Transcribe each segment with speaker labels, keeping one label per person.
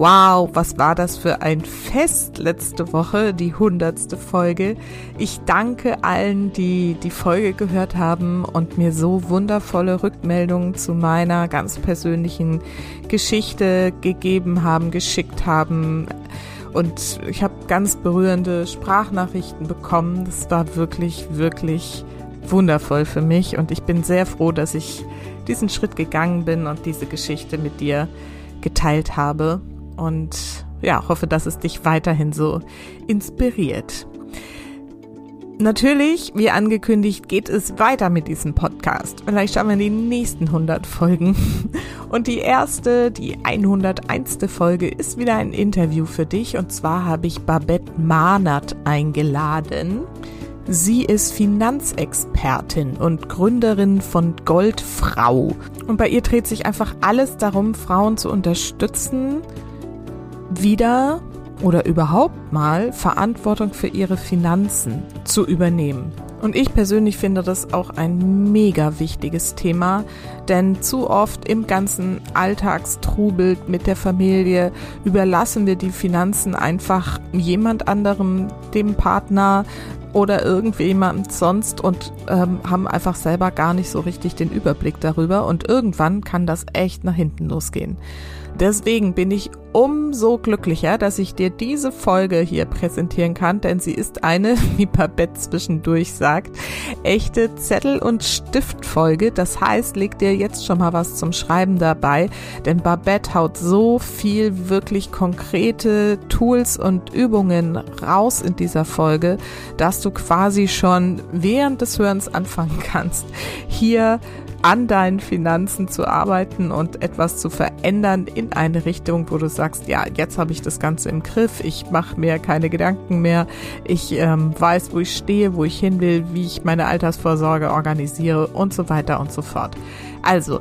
Speaker 1: Wow, was war das für ein Fest letzte Woche, die hundertste Folge. Ich danke allen, die die Folge gehört haben und mir so wundervolle Rückmeldungen zu meiner ganz persönlichen Geschichte gegeben haben, geschickt haben. Und ich habe ganz berührende Sprachnachrichten bekommen. Das war wirklich, wirklich wundervoll für mich und ich bin sehr froh, dass ich diesen Schritt gegangen bin und diese Geschichte mit dir geteilt habe und ja, hoffe, dass es dich weiterhin so inspiriert. Natürlich, wie angekündigt, geht es weiter mit diesem Podcast. Vielleicht schauen wir in die nächsten 100 Folgen. Und die erste, die 101. Folge ist wieder ein Interview für dich. Und zwar habe ich Babette Mahnert eingeladen. Sie ist Finanzexpertin und Gründerin von Goldfrau. Und bei ihr dreht sich einfach alles darum, Frauen zu unterstützen, wieder oder überhaupt mal Verantwortung für ihre Finanzen zu übernehmen. Und ich persönlich finde das auch ein mega wichtiges Thema, denn zu oft im ganzen Alltagstrubel mit der Familie überlassen wir die Finanzen einfach jemand anderem, dem Partner oder irgendjemandem sonst und ähm, haben einfach selber gar nicht so richtig den Überblick darüber und irgendwann kann das echt nach hinten losgehen. Deswegen bin ich umso glücklicher, dass ich dir diese Folge hier präsentieren kann, denn sie ist eine, wie Babette zwischendurch sagt, echte Zettel- und Stiftfolge. Das heißt, leg dir jetzt schon mal was zum Schreiben dabei, denn Babette haut so viel wirklich konkrete Tools und Übungen raus in dieser Folge, dass du quasi schon während des Hörens anfangen kannst, hier an deinen Finanzen zu arbeiten und etwas zu verändern in eine Richtung, wo du sagst, ja, jetzt habe ich das Ganze im Griff, ich mache mir keine Gedanken mehr, ich ähm, weiß, wo ich stehe, wo ich hin will, wie ich meine Altersvorsorge organisiere und so weiter und so fort. Also,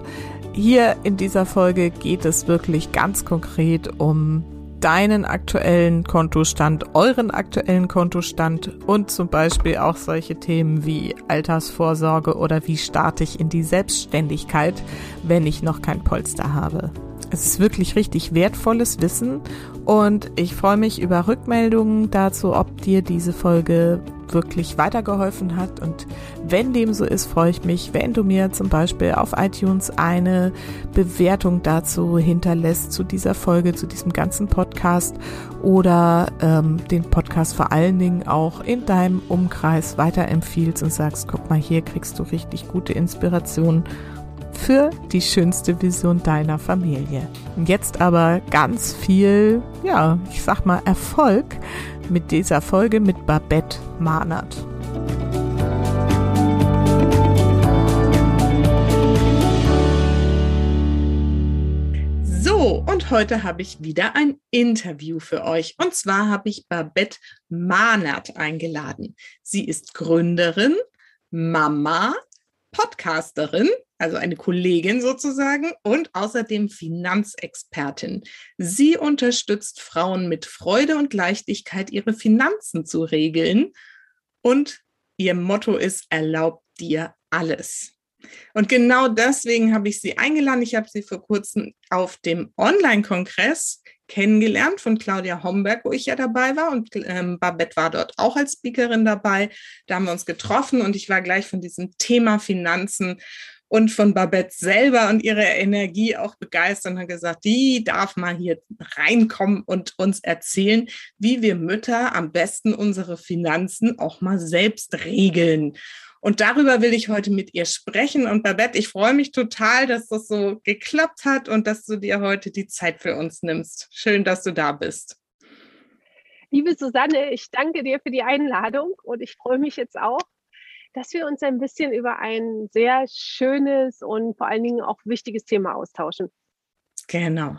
Speaker 1: hier in dieser Folge geht es wirklich ganz konkret um deinen aktuellen Kontostand, euren aktuellen Kontostand und zum Beispiel auch solche Themen wie Altersvorsorge oder wie starte ich in die Selbstständigkeit, wenn ich noch kein Polster habe. Es ist wirklich richtig wertvolles Wissen und ich freue mich über Rückmeldungen dazu, ob dir diese Folge wirklich weitergeholfen hat. Und wenn dem so ist, freue ich mich, wenn du mir zum Beispiel auf iTunes eine Bewertung dazu hinterlässt, zu dieser Folge, zu diesem ganzen Podcast oder ähm, den Podcast vor allen Dingen auch in deinem Umkreis weiterempfiehlst und sagst, guck mal, hier kriegst du richtig gute Inspiration für die schönste Vision deiner Familie. Jetzt aber ganz viel, ja, ich sag mal Erfolg mit dieser Folge mit Babette Mahnert. So, und heute habe ich wieder ein Interview für euch. Und zwar habe ich Babette Mahnert eingeladen. Sie ist Gründerin, Mama, Podcasterin also eine Kollegin sozusagen und außerdem Finanzexpertin. Sie unterstützt Frauen mit Freude und Leichtigkeit, ihre Finanzen zu regeln und ihr Motto ist, erlaubt dir alles. Und genau deswegen habe ich sie eingeladen. Ich habe sie vor kurzem auf dem Online-Kongress kennengelernt von Claudia Homberg, wo ich ja dabei war. Und ähm, Babette war dort auch als Speakerin dabei. Da haben wir uns getroffen und ich war gleich von diesem Thema Finanzen und von Babette selber und ihrer Energie auch begeistert und hat gesagt, die darf mal hier reinkommen und uns erzählen, wie wir Mütter am besten unsere Finanzen auch mal selbst regeln. Und darüber will ich heute mit ihr sprechen. Und Babette, ich freue mich total, dass das so geklappt hat und dass du dir heute die Zeit für uns nimmst. Schön, dass du da bist.
Speaker 2: Liebe Susanne, ich danke dir für die Einladung und ich freue mich jetzt auch, dass wir uns ein bisschen über ein sehr schönes und vor allen Dingen auch wichtiges Thema austauschen.
Speaker 1: Genau.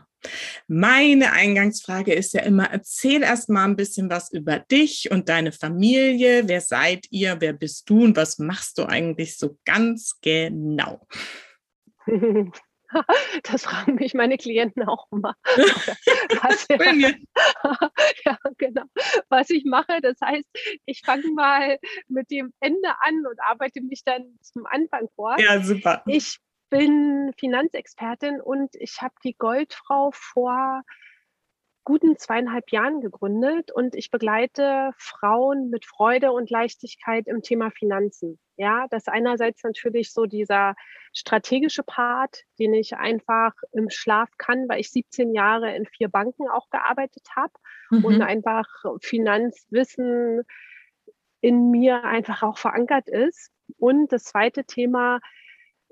Speaker 3: Meine Eingangsfrage ist ja immer, erzähl erst mal ein bisschen was über dich und deine Familie. Wer seid ihr? Wer bist du? Und was machst du eigentlich so ganz genau?
Speaker 2: Das fragen mich meine Klienten auch immer. Was, ja, genau. Was ich mache, das heißt, ich fange mal mit dem Ende an und arbeite mich dann zum Anfang vor.
Speaker 3: Ja, super.
Speaker 2: Ich bin Finanzexpertin und ich habe die Goldfrau vor guten zweieinhalb Jahren gegründet und ich begleite Frauen mit Freude und Leichtigkeit im Thema Finanzen. Ja, das einerseits natürlich so dieser strategische Part, den ich einfach im Schlaf kann, weil ich 17 Jahre in vier Banken auch gearbeitet habe mhm. und einfach Finanzwissen in mir einfach auch verankert ist. Und das zweite Thema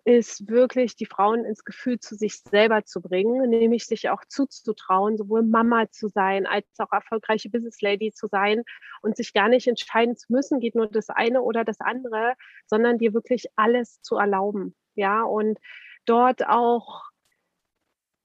Speaker 2: ist wirklich die Frauen ins Gefühl zu sich selber zu bringen, nämlich sich auch zuzutrauen, sowohl Mama zu sein als auch erfolgreiche Business Lady zu sein und sich gar nicht entscheiden zu müssen, geht nur das eine oder das andere, sondern dir wirklich alles zu erlauben. Ja, und dort auch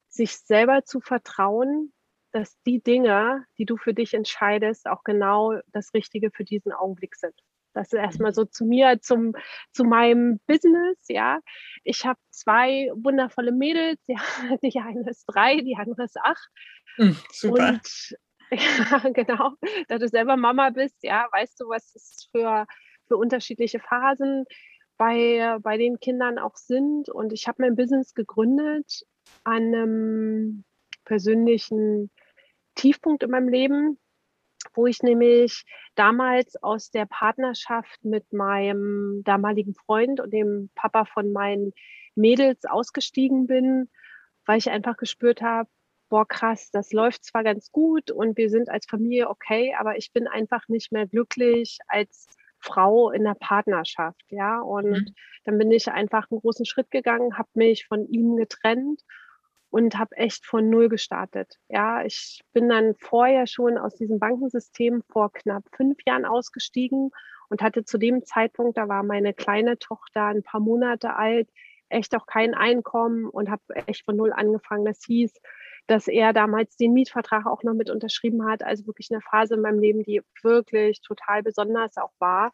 Speaker 2: sich selber zu vertrauen, dass die Dinge, die du für dich entscheidest, auch genau das Richtige für diesen Augenblick sind. Das ist erstmal so zu mir, zum, zu meinem Business, ja. Ich habe zwei wundervolle Mädels, ja, die eine ist drei, die andere ist acht.
Speaker 3: Mhm, super.
Speaker 2: Und ja, genau, da du selber Mama bist, ja, weißt du, was es für, für unterschiedliche Phasen bei, bei den Kindern auch sind. Und ich habe mein Business gegründet an einem persönlichen Tiefpunkt in meinem Leben wo ich nämlich damals aus der Partnerschaft mit meinem damaligen Freund und dem Papa von meinen Mädels ausgestiegen bin, weil ich einfach gespürt habe, boah, krass, das läuft zwar ganz gut und wir sind als Familie okay, aber ich bin einfach nicht mehr glücklich als Frau in der Partnerschaft, ja. Und mhm. dann bin ich einfach einen großen Schritt gegangen, habe mich von ihm getrennt und habe echt von Null gestartet. Ja, ich bin dann vorher schon aus diesem Bankensystem vor knapp fünf Jahren ausgestiegen und hatte zu dem Zeitpunkt, da war meine kleine Tochter ein paar Monate alt, echt auch kein Einkommen und habe echt von Null angefangen. Das hieß, dass er damals den Mietvertrag auch noch mit unterschrieben hat. Also wirklich eine Phase in meinem Leben, die wirklich total besonders auch war.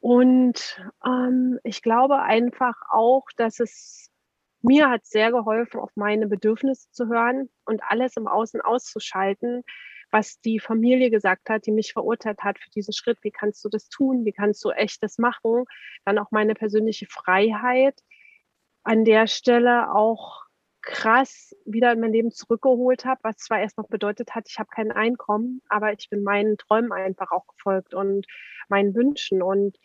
Speaker 2: Und ähm, ich glaube einfach auch, dass es mir hat sehr geholfen, auf meine Bedürfnisse zu hören und alles im Außen auszuschalten, was die Familie gesagt hat, die mich verurteilt hat für diesen Schritt. Wie kannst du das tun? Wie kannst du echtes machen? Dann auch meine persönliche Freiheit an der Stelle auch krass wieder in mein Leben zurückgeholt habe, was zwar erst noch bedeutet hat, ich habe kein Einkommen, aber ich bin meinen Träumen einfach auch gefolgt und meinen Wünschen. Und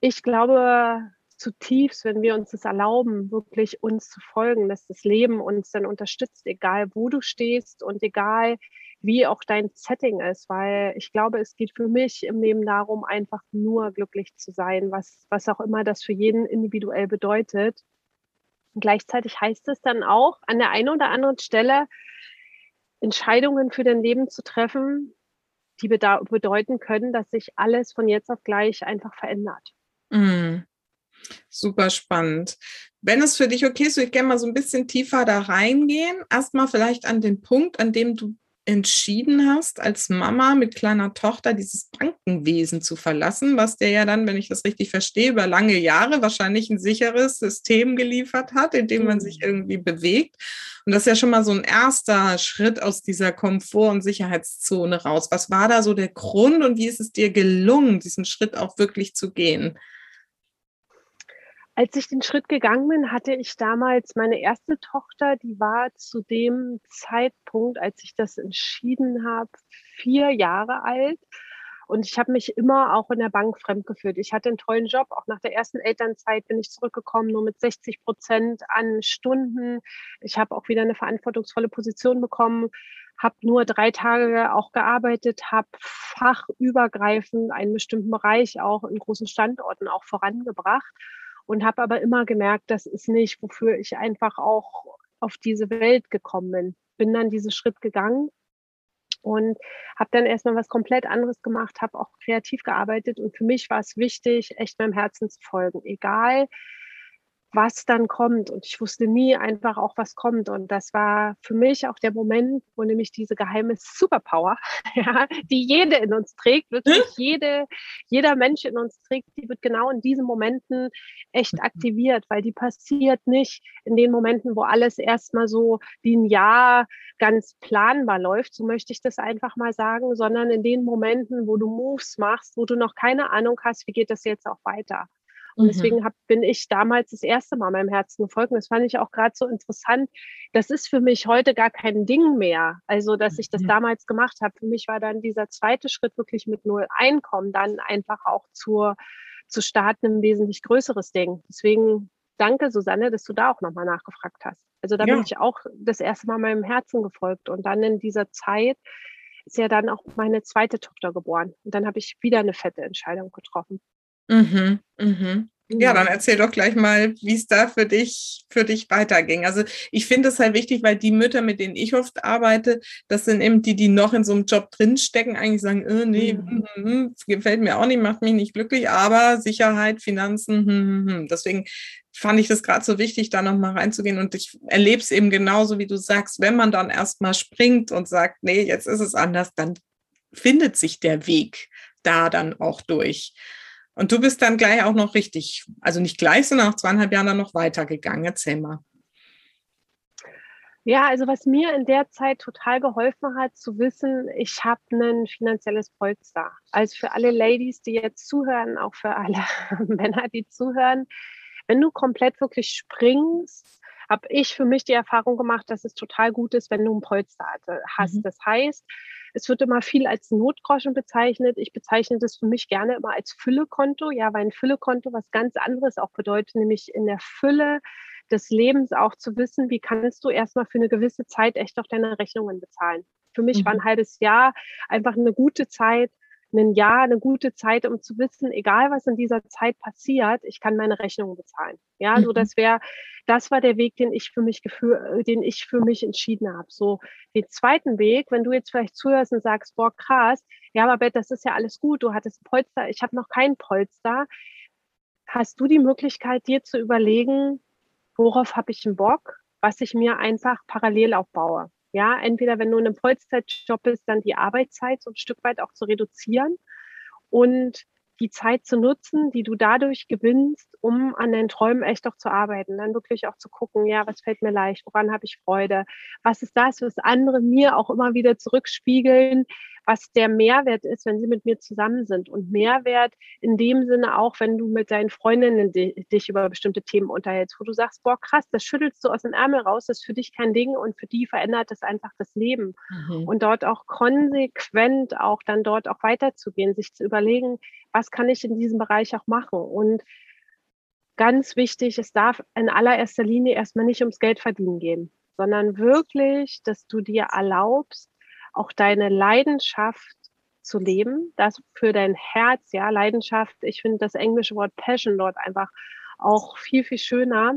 Speaker 2: ich glaube, zutiefst, wenn wir uns das erlauben, wirklich uns zu folgen, dass das Leben uns dann unterstützt, egal wo du stehst und egal wie auch dein Setting ist, weil ich glaube, es geht für mich im Leben darum, einfach nur glücklich zu sein, was, was auch immer das für jeden individuell bedeutet. Und gleichzeitig heißt es dann auch, an der einen oder anderen Stelle Entscheidungen für dein Leben zu treffen, die bedeuten können, dass sich alles von jetzt auf gleich einfach verändert.
Speaker 3: Mm. Super spannend. Wenn es für dich okay ist, würde ich gerne mal so ein bisschen tiefer da reingehen. Erstmal vielleicht an den Punkt, an dem du entschieden hast, als Mama mit kleiner Tochter dieses Bankenwesen zu verlassen, was dir ja dann, wenn ich das richtig verstehe, über lange Jahre wahrscheinlich ein sicheres System geliefert hat, in dem man sich mhm. irgendwie bewegt. Und das ist ja schon mal so ein erster Schritt aus dieser Komfort- und Sicherheitszone raus. Was war da so der Grund und wie ist es dir gelungen, diesen Schritt auch wirklich zu gehen?
Speaker 2: Als ich den Schritt gegangen bin, hatte ich damals meine erste Tochter, die war zu dem Zeitpunkt, als ich das entschieden habe, vier Jahre alt. Und ich habe mich immer auch in der Bank fremdgeführt. Ich hatte einen tollen Job. Auch nach der ersten Elternzeit bin ich zurückgekommen, nur mit 60 Prozent an Stunden. Ich habe auch wieder eine verantwortungsvolle Position bekommen, habe nur drei Tage auch gearbeitet, habe fachübergreifend einen bestimmten Bereich auch in großen Standorten auch vorangebracht und habe aber immer gemerkt, das ist nicht, wofür ich einfach auch auf diese Welt gekommen bin. Bin dann diesen Schritt gegangen und habe dann erstmal was komplett anderes gemacht, habe auch kreativ gearbeitet und für mich war es wichtig, echt meinem Herzen zu folgen, egal was dann kommt. Und ich wusste nie einfach auch, was kommt. Und das war für mich auch der Moment, wo nämlich diese geheime Superpower, ja, die jede in uns trägt, wirklich hm? jede, jeder Mensch in uns trägt, die wird genau in diesen Momenten echt mhm. aktiviert, weil die passiert nicht in den Momenten, wo alles erstmal so wie ein Jahr ganz planbar läuft, so möchte ich das einfach mal sagen, sondern in den Momenten, wo du Moves machst, wo du noch keine Ahnung hast, wie geht das jetzt auch weiter. Und mhm. deswegen hab, bin ich damals das erste Mal meinem Herzen gefolgt. Und das fand ich auch gerade so interessant. Das ist für mich heute gar kein Ding mehr. Also, dass ich das mhm. damals gemacht habe. Für mich war dann dieser zweite Schritt wirklich mit null Einkommen dann einfach auch zur, zu starten ein wesentlich größeres Ding. Deswegen danke, Susanne, dass du da auch nochmal nachgefragt hast. Also da ja. bin ich auch das erste Mal meinem Herzen gefolgt. Und dann in dieser Zeit ist ja dann auch meine zweite Tochter geboren. Und dann habe ich wieder eine fette Entscheidung getroffen.
Speaker 3: Mhm, mhm. Ja, dann erzähl doch gleich mal, wie es da für dich, für dich weiterging. Also ich finde es halt wichtig, weil die Mütter, mit denen ich oft arbeite, das sind eben die, die noch in so einem Job drinstecken, eigentlich sagen, äh, nee, mhm. mm, mm, gefällt mir auch nicht, macht mich nicht glücklich, aber Sicherheit, Finanzen, hm, hm, hm. deswegen fand ich das gerade so wichtig, da nochmal reinzugehen. Und ich erlebe es eben genauso, wie du sagst, wenn man dann erstmal springt und sagt, nee, jetzt ist es anders, dann findet sich der Weg da dann auch durch. Und du bist dann gleich auch noch richtig, also nicht gleich, sondern nach zweieinhalb Jahren dann noch weitergegangen. Erzähl mal.
Speaker 2: Ja, also was mir in der Zeit total geholfen hat, zu wissen, ich habe ein finanzielles Polster. Also für alle Ladies, die jetzt zuhören, auch für alle Männer, die zuhören, wenn du komplett wirklich springst, habe ich für mich die Erfahrung gemacht, dass es total gut ist, wenn du ein Polster hast. Mhm. Das heißt, es wird immer viel als Notgroschen bezeichnet. Ich bezeichne das für mich gerne immer als Füllekonto, ja, weil ein Füllekonto was ganz anderes auch bedeutet, nämlich in der Fülle des Lebens auch zu wissen, wie kannst du erstmal für eine gewisse Zeit echt auch deine Rechnungen bezahlen. Für mich mhm. war ein halbes Jahr einfach eine gute Zeit, ein Jahr eine gute Zeit, um zu wissen, egal was in dieser Zeit passiert, ich kann meine Rechnungen bezahlen. Ja, mhm. so das wäre, das war der Weg, den ich für mich gefühl, den ich für mich entschieden habe. So den zweiten Weg, wenn du jetzt vielleicht zuhörst und sagst, boah krass, ja, aber Bett, das ist ja alles gut, du hattest Polster, ich habe noch kein Polster, hast du die Möglichkeit, dir zu überlegen, worauf habe ich einen Bock, was ich mir einfach parallel aufbaue. Ja, entweder wenn du in einem Vollzeitjob bist, dann die Arbeitszeit so ein Stück weit auch zu reduzieren. Und die Zeit zu nutzen, die du dadurch gewinnst, um an deinen Träumen echt auch zu arbeiten. Dann wirklich auch zu gucken, ja, was fällt mir leicht, woran habe ich Freude, was ist das, was andere mir auch immer wieder zurückspiegeln, was der Mehrwert ist, wenn sie mit mir zusammen sind. Und Mehrwert in dem Sinne auch, wenn du mit deinen Freundinnen dich über bestimmte Themen unterhältst, wo du sagst, boah, krass, das schüttelst du aus dem Ärmel raus, das ist für dich kein Ding und für die verändert es einfach das Leben. Mhm. Und dort auch konsequent auch dann dort auch weiterzugehen, sich zu überlegen, was kann ich in diesem Bereich auch machen? Und ganz wichtig, es darf in allererster Linie erstmal nicht ums Geld verdienen gehen, sondern wirklich, dass du dir erlaubst, auch deine Leidenschaft zu leben, das für dein Herz, ja, Leidenschaft, ich finde das englische Wort Passion dort einfach auch viel, viel schöner.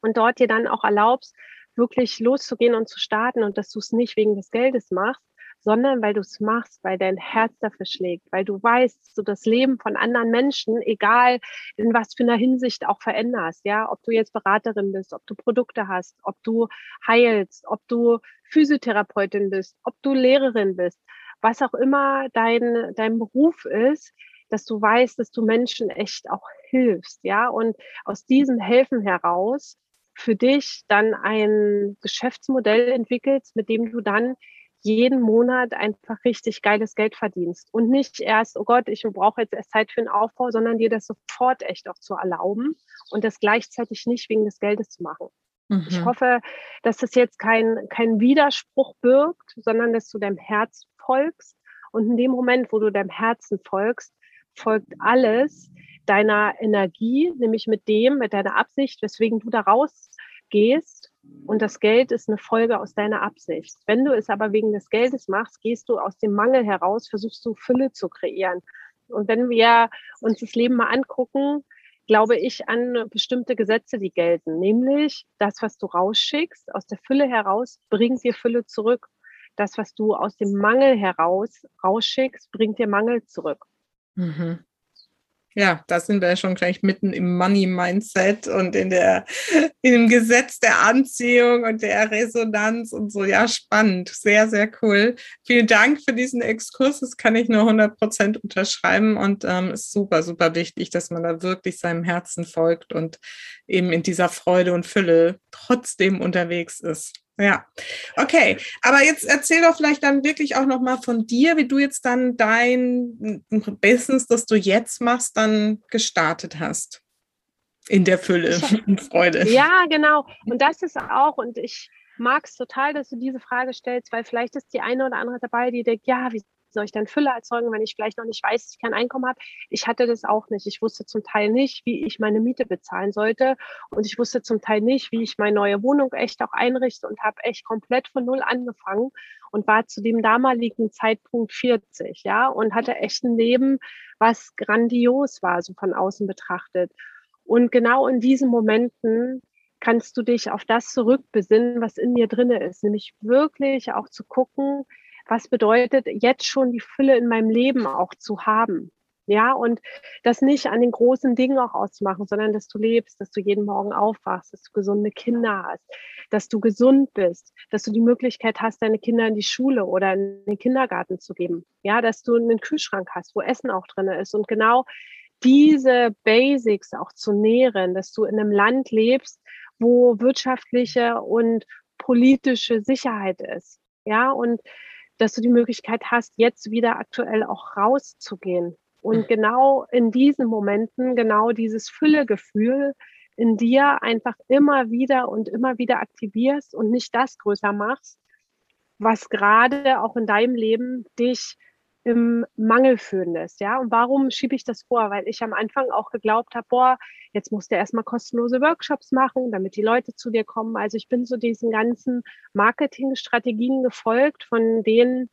Speaker 2: Und dort dir dann auch erlaubst, wirklich loszugehen und zu starten und dass du es nicht wegen des Geldes machst, sondern weil du es machst, weil dein Herz dafür schlägt, weil du weißt, du das Leben von anderen Menschen, egal in was für einer Hinsicht auch veränderst, ja, ob du jetzt Beraterin bist, ob du Produkte hast, ob du heilst, ob du Physiotherapeutin bist, ob du Lehrerin bist, was auch immer dein, dein Beruf ist, dass du weißt, dass du Menschen echt auch hilfst, ja, und aus diesem Helfen heraus für dich dann ein Geschäftsmodell entwickelst, mit dem du dann jeden Monat einfach richtig geiles Geld verdienst und nicht erst, oh Gott, ich brauche jetzt erst Zeit für den Aufbau, sondern dir das sofort echt auch zu erlauben und das gleichzeitig nicht wegen des Geldes zu machen. Mhm. Ich hoffe, dass das jetzt kein, kein Widerspruch birgt, sondern dass du deinem Herz folgst. Und in dem Moment, wo du deinem Herzen folgst, folgt alles deiner Energie, nämlich mit dem, mit deiner Absicht, weswegen du da rausgehst. Und das Geld ist eine Folge aus deiner Absicht. Wenn du es aber wegen des Geldes machst, gehst du aus dem Mangel heraus, versuchst du Fülle zu kreieren. Und wenn wir uns das Leben mal angucken, glaube ich an bestimmte Gesetze, die gelten. Nämlich, das, was du rausschickst, aus der Fülle heraus, bringt dir Fülle zurück. Das, was du aus dem Mangel heraus rausschickst, bringt dir Mangel zurück.
Speaker 3: Mhm. Ja, da sind wir schon gleich mitten im Money-Mindset und in der, in dem Gesetz der Anziehung und der Resonanz und so. Ja, spannend. Sehr, sehr cool. Vielen Dank für diesen Exkurs. Das kann ich nur 100 Prozent unterschreiben und ähm, ist super, super wichtig, dass man da wirklich seinem Herzen folgt und eben in dieser Freude und Fülle trotzdem unterwegs ist. Ja, okay. Aber jetzt erzähl doch vielleicht dann wirklich auch nochmal von dir, wie du jetzt dann dein Business, das du jetzt machst, dann gestartet hast. In der Fülle und Freude.
Speaker 2: Ja, genau. Und das ist auch, und ich mag es total, dass du diese Frage stellst, weil vielleicht ist die eine oder andere dabei, die denkt, ja, wie soll ich dann Fülle erzeugen, wenn ich vielleicht noch nicht weiß, dass ich kein Einkommen habe? Ich hatte das auch nicht. Ich wusste zum Teil nicht, wie ich meine Miete bezahlen sollte. Und ich wusste zum Teil nicht, wie ich meine neue Wohnung echt auch einrichte und habe echt komplett von null angefangen und war zu dem damaligen Zeitpunkt 40, ja, und hatte echt ein Leben, was grandios war, so von außen betrachtet. Und genau in diesen Momenten kannst du dich auf das zurückbesinnen, was in dir drinne ist, nämlich wirklich auch zu gucken, was bedeutet jetzt schon die Fülle in meinem Leben auch zu haben. Ja, und das nicht an den großen Dingen auch auszumachen, sondern dass du lebst, dass du jeden Morgen aufwachst, dass du gesunde Kinder hast, dass du gesund bist, dass du die Möglichkeit hast, deine Kinder in die Schule oder in den Kindergarten zu geben. Ja, dass du einen Kühlschrank hast, wo Essen auch drin ist. Und genau diese Basics auch zu nähren, dass du in einem Land lebst, wo wirtschaftliche und politische Sicherheit ist. Ja, und dass du die Möglichkeit hast, jetzt wieder aktuell auch rauszugehen. Und hm. genau in diesen Momenten, genau dieses Füllegefühl in dir einfach immer wieder und immer wieder aktivierst und nicht das größer machst, was gerade auch in deinem Leben dich im Mangel fühlen lässt. Ja, und warum schiebe ich das vor? Weil ich am Anfang auch geglaubt habe, boah, jetzt musst du erstmal kostenlose Workshops machen, damit die Leute zu dir kommen. Also ich bin so diesen ganzen Marketingstrategien gefolgt, von denen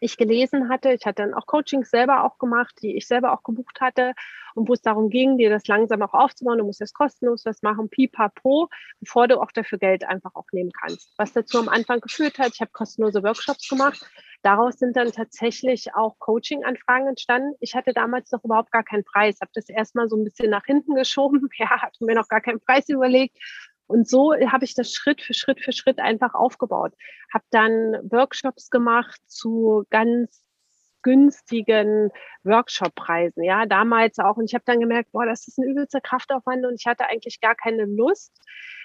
Speaker 2: ich gelesen hatte. Ich hatte dann auch Coachings selber auch gemacht, die ich selber auch gebucht hatte und wo es darum ging, dir das langsam auch aufzubauen. Du musst jetzt kostenlos was machen, pipapo, bevor du auch dafür Geld einfach auch nehmen kannst. Was dazu am Anfang geführt hat, ich habe kostenlose Workshops gemacht. Daraus sind dann tatsächlich auch Coaching-Anfragen entstanden. Ich hatte damals noch überhaupt gar keinen Preis, habe das erstmal so ein bisschen nach hinten geschoben. Ja, hatte mir noch gar keinen Preis überlegt und so habe ich das Schritt für Schritt für Schritt einfach aufgebaut. Habe dann Workshops gemacht zu ganz günstigen Workshop-Preisen. Ja, damals auch. Und ich habe dann gemerkt, boah, das ist ein übelster Kraftaufwand und ich hatte eigentlich gar keine Lust,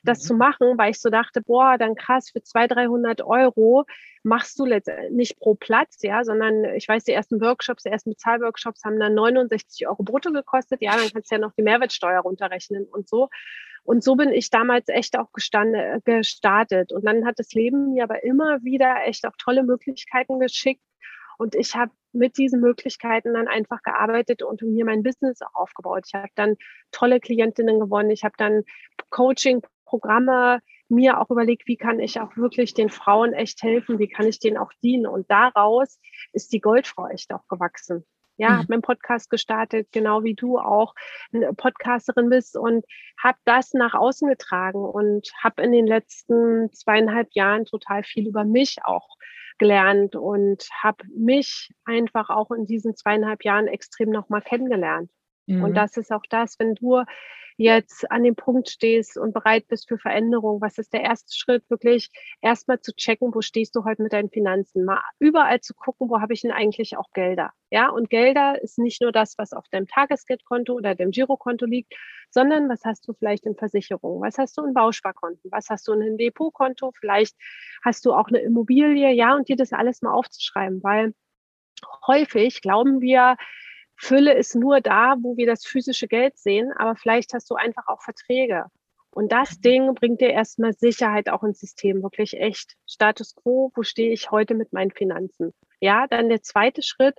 Speaker 2: das mhm. zu machen, weil ich so dachte, boah, dann krass, für 200, 300 Euro machst du letztendlich nicht pro Platz, ja, sondern ich weiß, die ersten Workshops, die ersten Bezahlworkshops haben dann 69 Euro brutto gekostet. Ja, dann kannst du ja noch die Mehrwertsteuer runterrechnen und so. Und so bin ich damals echt auch gestande, gestartet. Und dann hat das Leben mir aber immer wieder echt auch tolle Möglichkeiten geschickt. Und ich habe mit diesen Möglichkeiten dann einfach gearbeitet und mir mein Business auch aufgebaut. Ich habe dann tolle Klientinnen gewonnen. Ich habe dann Coaching-Programme mir auch überlegt, wie kann ich auch wirklich den Frauen echt helfen, wie kann ich denen auch dienen. Und daraus ist die Goldfrau echt auch gewachsen. Ja, mhm. habe meinen Podcast gestartet, genau wie du auch eine Podcasterin bist und habe das nach außen getragen und habe in den letzten zweieinhalb Jahren total viel über mich auch gelernt und habe mich einfach auch in diesen zweieinhalb Jahren extrem nochmal kennengelernt. Mhm. Und das ist auch das, wenn du jetzt an dem Punkt stehst und bereit bist für Veränderung, was ist der erste Schritt? Wirklich erstmal zu checken, wo stehst du heute mit deinen Finanzen? Mal überall zu gucken, wo habe ich denn eigentlich auch Gelder? Ja, und Gelder ist nicht nur das, was auf deinem Tagesgeldkonto oder dem Girokonto liegt, sondern was hast du vielleicht in Versicherungen? Was hast du in Bausparkonten? Was hast du in einem Depotkonto? Vielleicht hast du auch eine Immobilie, ja, und dir das alles mal aufzuschreiben, weil häufig glauben wir, Fülle ist nur da, wo wir das physische Geld sehen, aber vielleicht hast du einfach auch Verträge. Und das mhm. Ding bringt dir erstmal Sicherheit auch ins System, wirklich echt. Status quo, wo stehe ich heute mit meinen Finanzen? Ja, dann der zweite Schritt,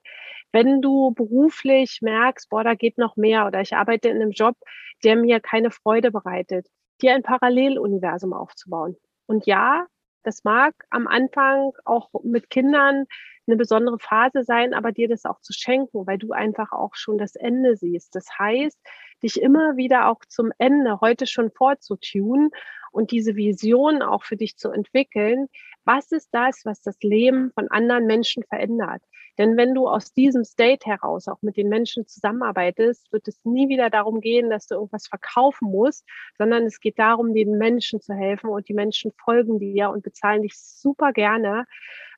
Speaker 2: wenn du beruflich merkst, boah, da geht noch mehr oder ich arbeite in einem Job, der mir keine Freude bereitet, dir ein Paralleluniversum aufzubauen. Und ja, das mag am Anfang auch mit Kindern eine besondere Phase sein, aber dir das auch zu schenken, weil du einfach auch schon das Ende siehst. Das heißt, dich immer wieder auch zum Ende heute schon vorzutun und diese Vision auch für dich zu entwickeln. Was ist das, was das Leben von anderen Menschen verändert? Denn wenn du aus diesem State heraus auch mit den Menschen zusammenarbeitest, wird es nie wieder darum gehen, dass du irgendwas verkaufen musst, sondern es geht darum, den Menschen zu helfen und die Menschen folgen dir und bezahlen dich super gerne,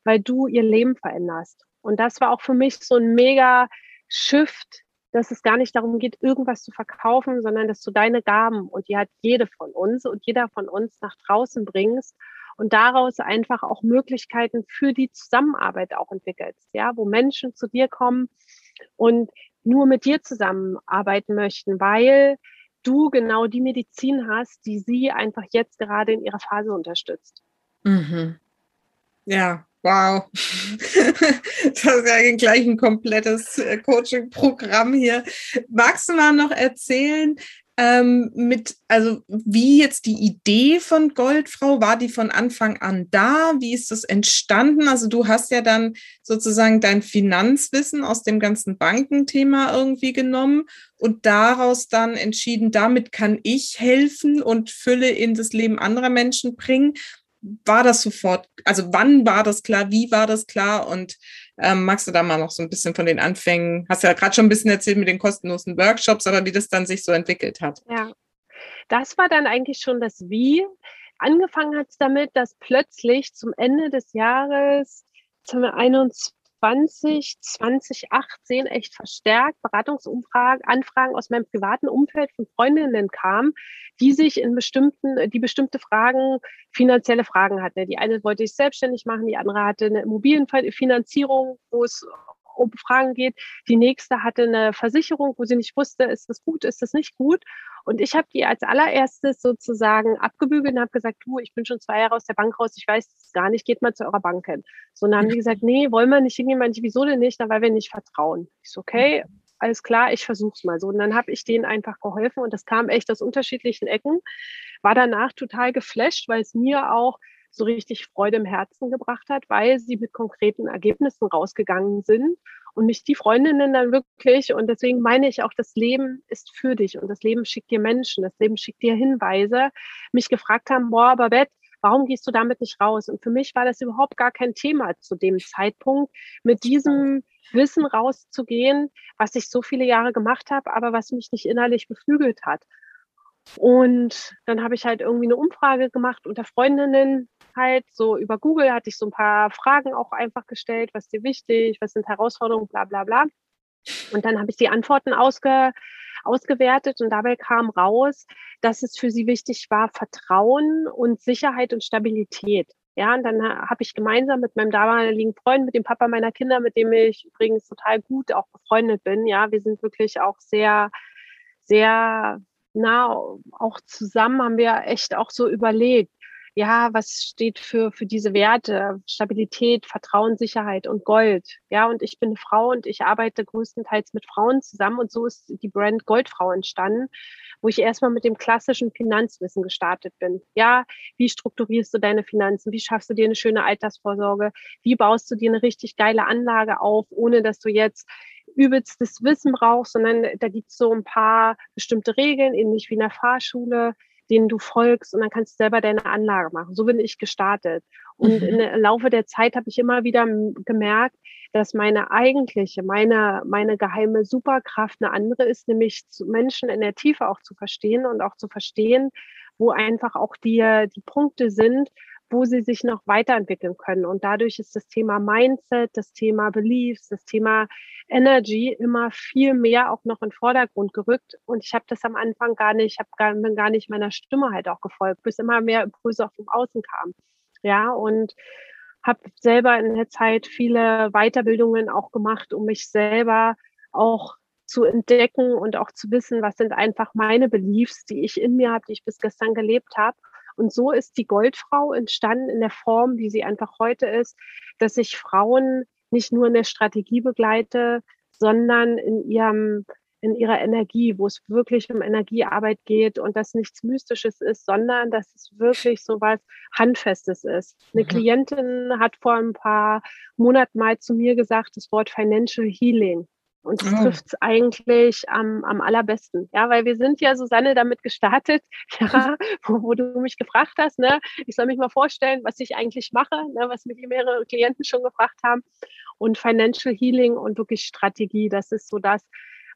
Speaker 2: weil du ihr Leben veränderst. Und das war auch für mich so ein mega Shift, dass es gar nicht darum geht, irgendwas zu verkaufen, sondern dass du deine Gaben und die hat jede von uns und jeder von uns nach draußen bringst und daraus einfach auch Möglichkeiten für die Zusammenarbeit auch entwickelst, ja, wo Menschen zu dir kommen und nur mit dir zusammenarbeiten möchten, weil du genau die Medizin hast, die sie einfach jetzt gerade in ihrer Phase unterstützt.
Speaker 3: Mhm. Ja, Wow, das ist ja gleich ein komplettes äh, Coaching-Programm hier. Magst du mal noch erzählen, ähm, mit, also wie jetzt die Idee von Goldfrau, war die von Anfang an da? Wie ist das entstanden? Also du hast ja dann sozusagen dein Finanzwissen aus dem ganzen Bankenthema irgendwie genommen und daraus dann entschieden, damit kann ich helfen und Fülle in das Leben anderer Menschen bringen war das sofort, also wann war das klar, wie war das klar und ähm, magst du da mal noch so ein bisschen von den Anfängen? Hast ja gerade schon ein bisschen erzählt mit den kostenlosen Workshops, aber wie das dann sich so entwickelt hat.
Speaker 2: Ja, das war dann eigentlich schon das Wie. Angefangen hat es damit, dass plötzlich zum Ende des Jahres 2021 2020, 2018 echt verstärkt Beratungsumfragen, Anfragen aus meinem privaten Umfeld von Freundinnen kamen, die sich in bestimmten, die bestimmte Fragen, finanzielle Fragen hatten. Die eine wollte ich selbstständig machen, die andere hatte eine Immobilienfinanzierung, wo es um Fragen geht. Die nächste hatte eine Versicherung, wo sie nicht wusste, ist das gut, ist das nicht gut. Und ich habe die als allererstes sozusagen abgebügelt und habe gesagt, du, ich bin schon zwei Jahre aus der Bank raus, ich weiß es gar nicht, geht mal zu eurer Bank hin. So, und dann haben die gesagt, nee, wollen wir nicht hingehen, manche, wieso denn nicht? Na, weil wir nicht vertrauen. Ich so, okay, alles klar, ich versuch's mal so. Und dann habe ich denen einfach geholfen und das kam echt aus unterschiedlichen Ecken. War danach total geflasht, weil es mir auch so richtig Freude im Herzen gebracht hat, weil sie mit konkreten Ergebnissen rausgegangen sind und mich die Freundinnen dann wirklich, und deswegen meine ich auch, das Leben ist für dich und das Leben schickt dir Menschen, das Leben schickt dir Hinweise, mich gefragt haben, boah, Babette, warum gehst du damit nicht raus? Und für mich war das überhaupt gar kein Thema zu dem Zeitpunkt, mit diesem Wissen rauszugehen, was ich so viele Jahre gemacht habe, aber was mich nicht innerlich beflügelt hat. Und dann habe ich halt irgendwie eine Umfrage gemacht unter Freundinnen, halt. So über Google hatte ich so ein paar Fragen auch einfach gestellt, was ist dir wichtig, was sind Herausforderungen, bla bla bla. Und dann habe ich die Antworten ausge, ausgewertet und dabei kam raus, dass es für sie wichtig war, Vertrauen und Sicherheit und Stabilität. Ja, und dann habe ich gemeinsam mit meinem damaligen Freund, mit dem Papa meiner Kinder, mit dem ich übrigens total gut auch befreundet bin, ja, wir sind wirklich auch sehr, sehr nah auch zusammen haben wir echt auch so überlegt, ja, was steht für, für diese Werte? Stabilität, Vertrauen, Sicherheit und Gold. Ja, und ich bin Frau und ich arbeite größtenteils mit Frauen zusammen und so ist die Brand Goldfrau entstanden, wo ich erstmal mit dem klassischen Finanzwissen gestartet bin. Ja, wie strukturierst du deine Finanzen? Wie schaffst du dir eine schöne Altersvorsorge? Wie baust du dir eine richtig geile Anlage auf, ohne dass du jetzt übelstes Wissen brauchst, sondern da gibt es so ein paar bestimmte Regeln, ähnlich wie in der Fahrschule, denen du folgst und dann kannst du selber deine Anlage machen. So bin ich gestartet. Und mhm. im Laufe der Zeit habe ich immer wieder gemerkt, dass meine eigentliche, meine, meine geheime Superkraft eine andere ist, nämlich Menschen in der Tiefe auch zu verstehen und auch zu verstehen, wo einfach auch die, die Punkte sind, wo sie sich noch weiterentwickeln können. Und dadurch ist das Thema Mindset, das Thema Beliefs, das Thema Energy immer viel mehr auch noch in den Vordergrund gerückt. Und ich habe das am Anfang gar nicht, ich habe gar, bin gar nicht meiner Stimme halt auch gefolgt, bis immer mehr Impulse auch vom Außen kamen. Ja, und habe selber in der Zeit viele Weiterbildungen auch gemacht, um mich selber auch zu entdecken und auch zu wissen, was sind einfach meine Beliefs, die ich in mir habe, die ich bis gestern gelebt habe und so ist die Goldfrau entstanden in der Form, wie sie einfach heute ist, dass ich Frauen nicht nur in der Strategie begleite, sondern in ihrem in ihrer Energie, wo es wirklich um Energiearbeit geht und das nichts Mystisches ist, sondern dass es wirklich so was Handfestes ist. Eine mhm. Klientin hat vor ein paar Monaten mal zu mir gesagt, das Wort Financial Healing. Und das oh. trifft es eigentlich am, am allerbesten. Ja, weil wir sind ja, Susanne, damit gestartet, ja, wo, wo, du mich gefragt hast, ne? Ich soll mich mal vorstellen, was ich eigentlich mache, ne? was mir mehrere Klienten schon gefragt haben. Und Financial Healing und wirklich Strategie, das ist so das,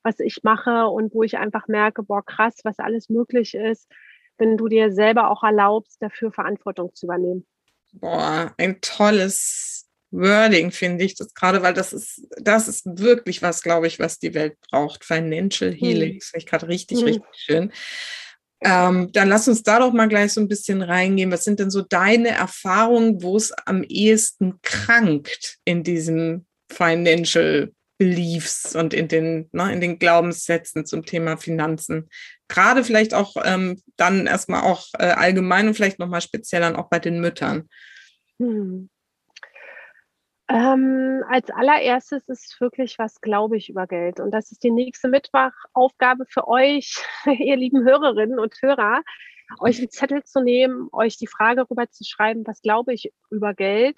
Speaker 2: was ich mache und wo ich einfach merke, boah, krass, was alles möglich ist, wenn du dir selber auch erlaubst, dafür Verantwortung zu übernehmen.
Speaker 3: Boah, ein tolles Wording, finde ich, das gerade, weil das ist, das ist wirklich was, glaube ich, was die Welt braucht. Financial hm. Healing, das finde ich gerade richtig, mhm. richtig schön. Ähm, dann lass uns da doch mal gleich so ein bisschen reingehen. Was sind denn so deine Erfahrungen, wo es am ehesten krankt in diesem Financial Beliefs und in den, ne, in den Glaubenssätzen zum Thema Finanzen? Gerade vielleicht auch ähm, dann erstmal auch äh, allgemein und vielleicht nochmal speziell dann auch bei den Müttern. Hm.
Speaker 2: Ähm, als allererstes ist wirklich, was glaube ich über Geld? Und das ist die nächste Mittwochaufgabe für euch, ihr lieben Hörerinnen und Hörer, euch einen Zettel zu nehmen, euch die Frage rüber zu schreiben, was glaube ich über Geld?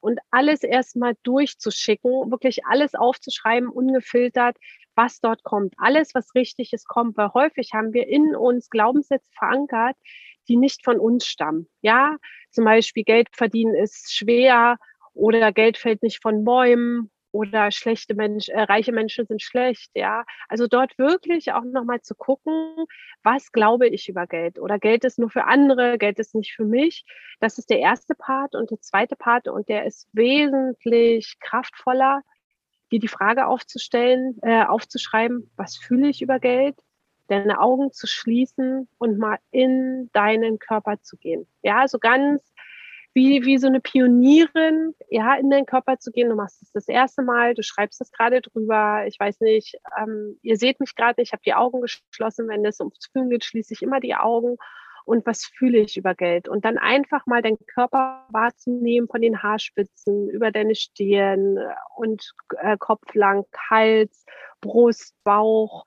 Speaker 2: Und alles erstmal durchzuschicken, wirklich alles aufzuschreiben, ungefiltert, was dort kommt. Alles, was richtig ist, kommt. Weil häufig haben wir in uns Glaubenssätze verankert, die nicht von uns stammen. Ja, zum Beispiel Geld verdienen ist schwer oder Geld fällt nicht von Bäumen oder schlechte Menschen, äh, reiche Menschen sind schlecht, ja. Also dort wirklich auch nochmal zu gucken, was glaube ich über Geld? Oder Geld ist nur für andere, Geld ist nicht für mich. Das ist der erste Part und der zweite Part und der ist wesentlich kraftvoller, dir die Frage aufzustellen, äh, aufzuschreiben, was fühle ich über Geld? Deine Augen zu schließen und mal in deinen Körper zu gehen. Ja, also ganz wie, wie so eine Pionierin, ja, in deinen Körper zu gehen. Du machst es das erste Mal, du schreibst das gerade drüber. Ich weiß nicht, ähm, ihr seht mich gerade, ich habe die Augen geschlossen. Wenn es ums Fühlen geht, schließe ich immer die Augen. Und was fühle ich über Geld? Und dann einfach mal deinen Körper wahrzunehmen von den Haarspitzen über deine Stirn und äh, Kopf lang, Hals, Brust, Bauch,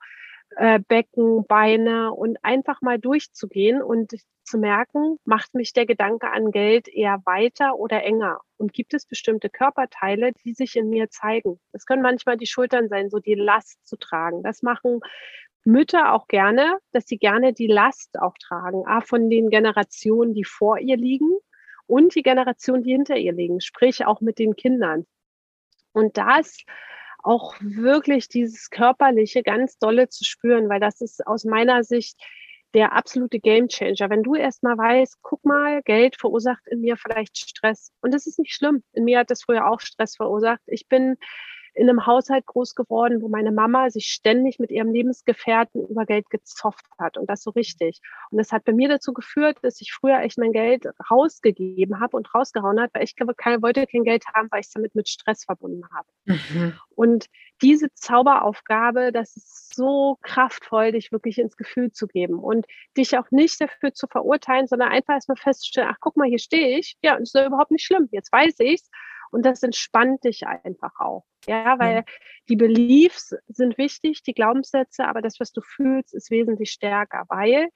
Speaker 2: äh, Becken, Beine und einfach mal durchzugehen und zu merken, macht mich der Gedanke an Geld eher weiter oder enger? Und gibt es bestimmte Körperteile, die sich in mir zeigen? Das können manchmal die Schultern sein, so die Last zu tragen. Das machen Mütter auch gerne, dass sie gerne die Last auch tragen, A, von den Generationen, die vor ihr liegen und die Generationen, die hinter ihr liegen, sprich auch mit den Kindern. Und das auch wirklich dieses Körperliche ganz dolle zu spüren, weil das ist aus meiner Sicht der absolute Gamechanger. Wenn du erstmal weißt, guck mal, Geld verursacht in mir vielleicht Stress. Und das ist nicht schlimm. In mir hat das früher auch Stress verursacht. Ich bin in einem Haushalt groß geworden, wo meine Mama sich ständig mit ihrem Lebensgefährten über Geld gezofft hat und das so richtig. Und das hat bei mir dazu geführt, dass ich früher echt mein Geld rausgegeben habe und rausgehauen habe, weil ich keine, wollte kein Geld haben, weil ich es damit mit Stress verbunden habe. Mhm. Und diese Zauberaufgabe, das ist so kraftvoll, dich wirklich ins Gefühl zu geben und dich auch nicht dafür zu verurteilen, sondern einfach erstmal festzustellen, ach guck mal, hier stehe ich. Ja, und es ist ja überhaupt nicht schlimm. Jetzt weiß ich's und das entspannt dich einfach auch. Ja, weil mhm. die Beliefs sind wichtig, die Glaubenssätze, aber das, was du fühlst, ist wesentlich stärker, weil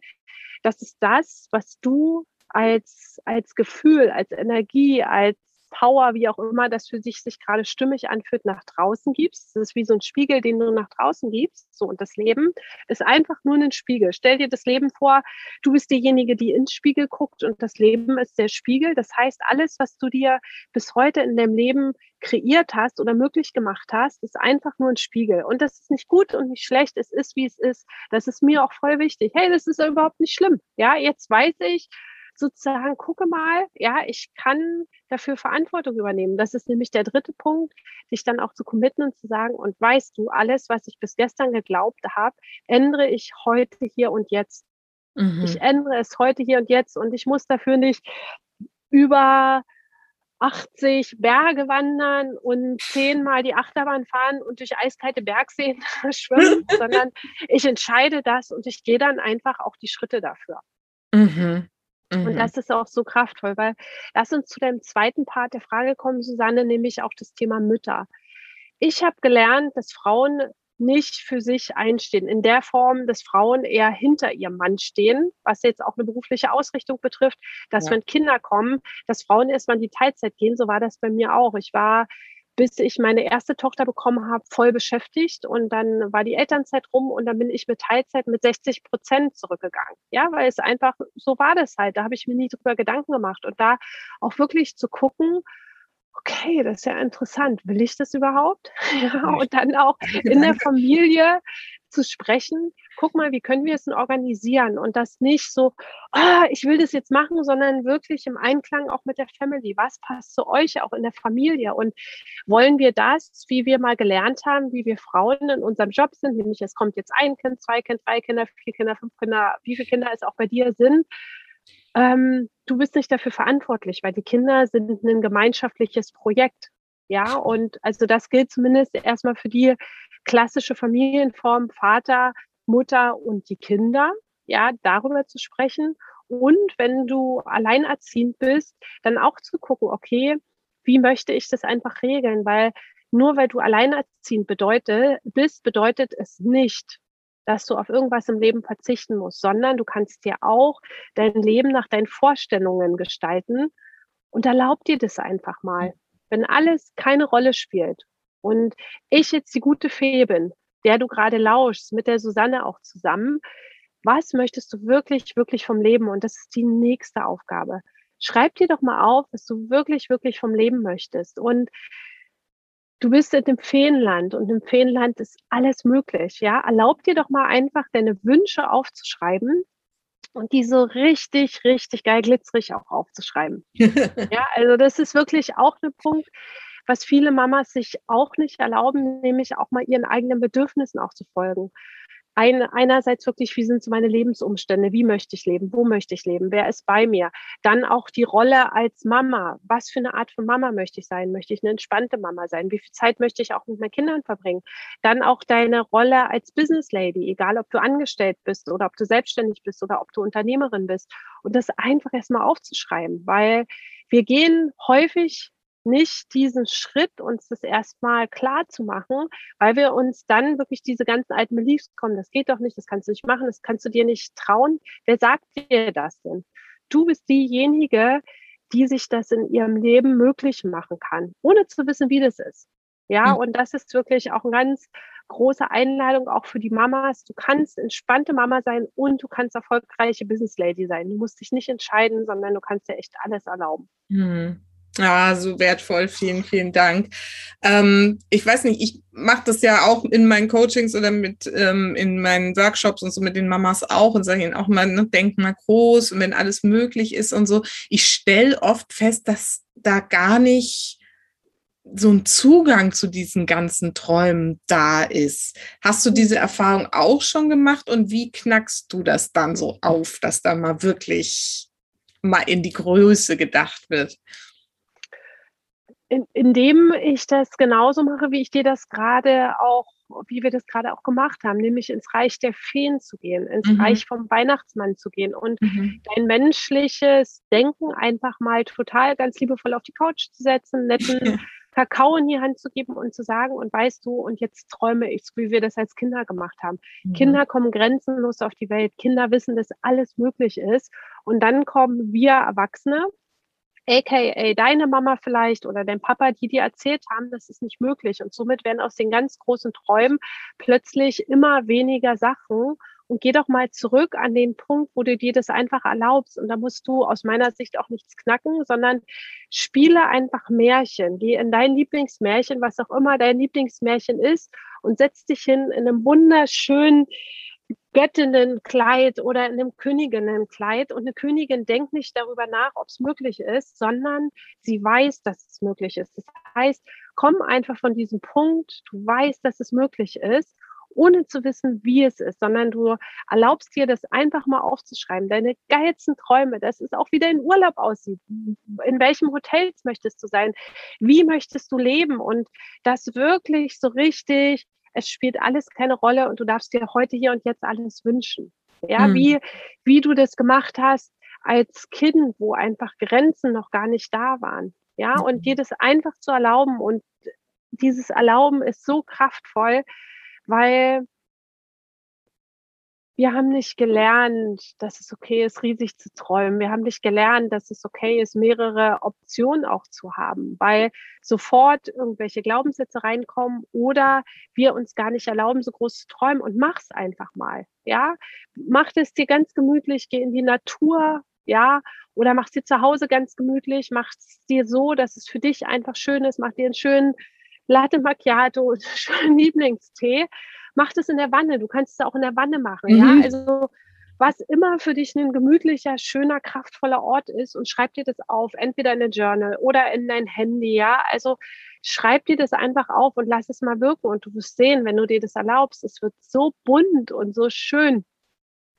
Speaker 2: das ist das, was du als, als Gefühl, als Energie, als Power, wie auch immer das für sich sich gerade stimmig anfühlt, nach draußen gibst. Das ist wie so ein Spiegel, den du nach draußen gibst. So, und das Leben ist einfach nur ein Spiegel. Stell dir das Leben vor, du bist diejenige, die ins Spiegel guckt und das Leben ist der Spiegel. Das heißt, alles, was du dir bis heute in deinem Leben kreiert hast oder möglich gemacht hast, ist einfach nur ein Spiegel. Und das ist nicht gut und nicht schlecht. Es ist, wie es ist. Das ist mir auch voll wichtig. Hey, das ist überhaupt nicht schlimm. Ja, jetzt weiß ich, sozusagen, gucke mal, ja, ich kann dafür Verantwortung übernehmen. Das ist nämlich der dritte Punkt, dich dann auch zu committen und zu sagen, und weißt du, alles, was ich bis gestern geglaubt habe, ändere ich heute hier und jetzt. Mhm. Ich ändere es heute hier und jetzt und ich muss dafür nicht über 80 Berge wandern und zehnmal die Achterbahn fahren und durch eiskalte Bergseen schwimmen, sondern ich entscheide das und ich gehe dann einfach auch die Schritte dafür. Mhm. Mhm. Und das ist auch so kraftvoll, weil lass uns zu dem zweiten Part der Frage kommen, Susanne, nämlich auch das Thema Mütter. Ich habe gelernt, dass Frauen nicht für sich einstehen. In der Form, dass Frauen eher hinter ihrem Mann stehen, was jetzt auch eine berufliche Ausrichtung betrifft, dass ja. wenn Kinder kommen, dass Frauen erstmal in die Teilzeit gehen. So war das bei mir auch. Ich war bis ich meine erste Tochter bekommen habe, voll beschäftigt und dann war die Elternzeit rum und dann bin ich mit Teilzeit mit 60 Prozent zurückgegangen. Ja, weil es einfach, so war das halt. Da habe ich mir nie drüber Gedanken gemacht und da auch wirklich zu gucken, okay, das ist ja interessant. Will ich das überhaupt? Ja, und dann auch in der Familie zu sprechen. Guck mal, wie können wir es denn organisieren? Und das nicht so, ah, ich will das jetzt machen, sondern wirklich im Einklang auch mit der Family. Was passt zu euch auch in der Familie? Und wollen wir das, wie wir mal gelernt haben, wie wir Frauen in unserem Job sind, nämlich es kommt jetzt ein Kind, zwei Kinder, drei Kinder, vier Kinder, fünf Kinder, wie viele Kinder es auch bei dir sind, ähm, du bist nicht dafür verantwortlich, weil die Kinder sind ein gemeinschaftliches Projekt. Ja, und also das gilt zumindest erstmal für die klassische Familienform Vater, Mutter und die Kinder. Ja, darüber zu sprechen. Und wenn du alleinerziehend bist, dann auch zu gucken, okay, wie möchte ich das einfach regeln? Weil nur weil du alleinerziehend bedeutet, bist, bedeutet es nicht, dass du auf irgendwas im Leben verzichten musst, sondern du kannst dir auch dein Leben nach deinen Vorstellungen gestalten und erlaub dir das einfach mal. Wenn alles keine Rolle spielt und ich jetzt die gute Fee bin, der du gerade lauschst, mit der Susanne auch zusammen, was möchtest du wirklich, wirklich vom Leben? Und das ist die nächste Aufgabe. Schreib dir doch mal auf, was du wirklich, wirklich vom Leben möchtest. Und du bist in dem Feenland und im Feenland ist alles möglich. Ja, erlaub dir doch mal einfach deine Wünsche aufzuschreiben und die so richtig, richtig geil glitzerig auch aufzuschreiben. ja, also das ist wirklich auch ein Punkt, was viele Mamas sich auch nicht erlauben, nämlich auch mal ihren eigenen Bedürfnissen auch zu folgen ein, einerseits wirklich, wie sind so meine Lebensumstände? Wie möchte ich leben? Wo möchte ich leben? Wer ist bei mir? Dann auch die Rolle als Mama. Was für eine Art von Mama möchte ich sein? Möchte ich eine entspannte Mama sein? Wie viel Zeit möchte ich auch mit meinen Kindern verbringen? Dann auch deine Rolle als Business Lady, egal ob du angestellt bist oder ob du selbstständig bist oder ob du Unternehmerin bist. Und das einfach erstmal aufzuschreiben, weil wir gehen häufig nicht diesen Schritt, uns das erstmal klar zu machen, weil wir uns dann wirklich diese ganzen alten Beliefs kommen. Das geht doch nicht, das kannst du nicht machen, das kannst du dir nicht trauen. Wer sagt dir das denn? Du bist diejenige, die sich das in ihrem Leben möglich machen kann, ohne zu wissen, wie das ist. Ja, mhm. und das ist wirklich auch eine ganz große Einladung auch für die Mamas. Du kannst entspannte Mama sein und du kannst erfolgreiche Business Lady sein. Du musst dich nicht entscheiden, sondern du kannst dir echt alles erlauben.
Speaker 3: Mhm. Ja, so wertvoll. Vielen, vielen Dank. Ähm, ich weiß nicht, ich mache das ja auch in meinen Coachings oder mit ähm, in meinen Workshops und so mit den Mamas auch und sage ihnen auch mal, ne, denk mal groß und wenn alles möglich ist und so. Ich stelle oft fest, dass da gar nicht so ein Zugang zu diesen ganzen Träumen da ist. Hast du diese Erfahrung auch schon gemacht und wie knackst du das dann so auf, dass da mal wirklich mal in die Größe gedacht wird?
Speaker 2: In, indem ich das genauso mache, wie ich dir das gerade auch, wie wir das gerade auch gemacht haben, nämlich ins Reich der Feen zu gehen, ins mhm. Reich vom Weihnachtsmann zu gehen und mhm. dein menschliches Denken einfach mal total ganz liebevoll auf die Couch zu setzen, netten Kakao in die Hand zu geben und zu sagen, und weißt du, und jetzt träume ich, wie wir das als Kinder gemacht haben. Mhm. Kinder kommen grenzenlos auf die Welt. Kinder wissen, dass alles möglich ist. Und dann kommen wir Erwachsene aka deine Mama vielleicht oder dein Papa, die dir erzählt haben, das ist nicht möglich. Und somit werden aus den ganz großen Träumen plötzlich immer weniger Sachen. Und geh doch mal zurück an den Punkt, wo du dir das einfach erlaubst. Und da musst du aus meiner Sicht auch nichts knacken, sondern spiele einfach Märchen. Geh in dein Lieblingsmärchen, was auch immer dein Lieblingsmärchen ist, und setz dich hin in einem wunderschönen Göttinnenkleid oder in einem Königinnenkleid. Und eine Königin denkt nicht darüber nach, ob es möglich ist, sondern sie weiß, dass es möglich ist. Das heißt, komm einfach von diesem Punkt, du weißt, dass es möglich ist, ohne zu wissen, wie es ist, sondern du erlaubst dir, das einfach mal aufzuschreiben. Deine geilsten Träume, das ist auch wie dein Urlaub aussieht. In welchem Hotels möchtest du sein? Wie möchtest du leben? Und das wirklich so richtig es spielt alles keine Rolle und du darfst dir heute hier und jetzt alles wünschen. Ja, mhm. wie, wie du das gemacht hast als Kind, wo einfach Grenzen noch gar nicht da waren. Ja, mhm. und dir das einfach zu erlauben und dieses Erlauben ist so kraftvoll, weil wir haben nicht gelernt, dass es okay ist, riesig zu träumen. Wir haben nicht gelernt, dass es okay ist, mehrere Optionen auch zu haben, weil sofort irgendwelche Glaubenssätze reinkommen oder wir uns gar nicht erlauben, so groß zu träumen und mach's einfach mal. Ja, mach es dir ganz gemütlich, geh in die Natur, ja, oder mach es dir zu Hause ganz gemütlich, mach es dir so, dass es für dich einfach schön ist, mach dir einen schönen Latte Macchiato und einen schönen Lieblingstee mach das in der Wanne. Du kannst es auch in der Wanne machen. Mhm. Ja, also was immer für dich ein gemütlicher, schöner, kraftvoller Ort ist und schreib dir das auf, entweder in ein Journal oder in dein Handy. Ja, also schreib dir das einfach auf und lass es mal wirken und du wirst sehen, wenn du dir das erlaubst, es wird so bunt und so schön.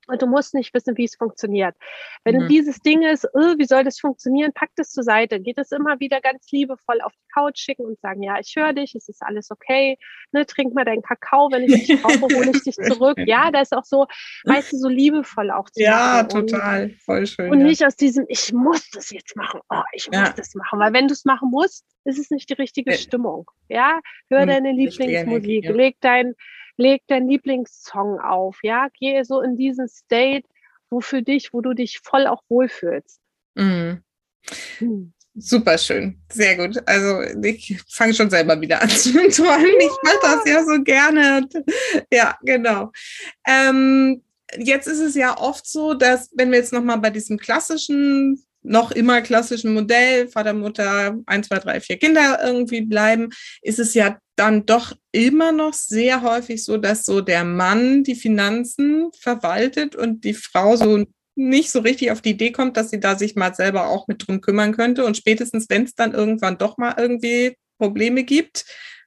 Speaker 2: Und du musst nicht wissen, wie es funktioniert. Wenn mhm. dieses Ding ist, oh, wie soll das funktionieren, pack das zur Seite. Geht es immer wieder ganz liebevoll auf die Couch schicken und sagen, ja, ich höre dich, es ist alles okay. Ne, trink mal deinen Kakao, wenn ich dich brauche, hole ich dich zurück. Ja, da ist auch so, weißt du, so liebevoll auch
Speaker 3: zu Ja, machen. total, voll schön.
Speaker 2: Und ja. nicht aus diesem, ich muss das jetzt machen, oh, ich muss ja. das machen. Weil wenn du es machen musst, ist es nicht die richtige ja. Stimmung. Ja, hör hm, deine Lieblingsmusik, leg dein leg deinen Lieblingssong auf, ja, geh so in diesen State, wo für dich, wo du dich voll auch wohlfühlst. Mhm.
Speaker 3: Hm. Super schön, sehr gut. Also ich fange schon selber wieder an zu träumen. Ich mache das ja so gerne. Ja, genau. Ähm, jetzt ist es ja oft so, dass wenn wir jetzt nochmal bei diesem klassischen noch immer klassischen Modell, Vater, Mutter, ein, zwei, drei, vier Kinder irgendwie bleiben, ist es ja dann doch immer noch sehr häufig so, dass so der Mann die Finanzen verwaltet und die Frau so nicht so richtig auf die Idee kommt, dass sie da sich mal selber auch mit drum kümmern könnte. Und spätestens, wenn es dann irgendwann doch mal irgendwie Probleme gibt,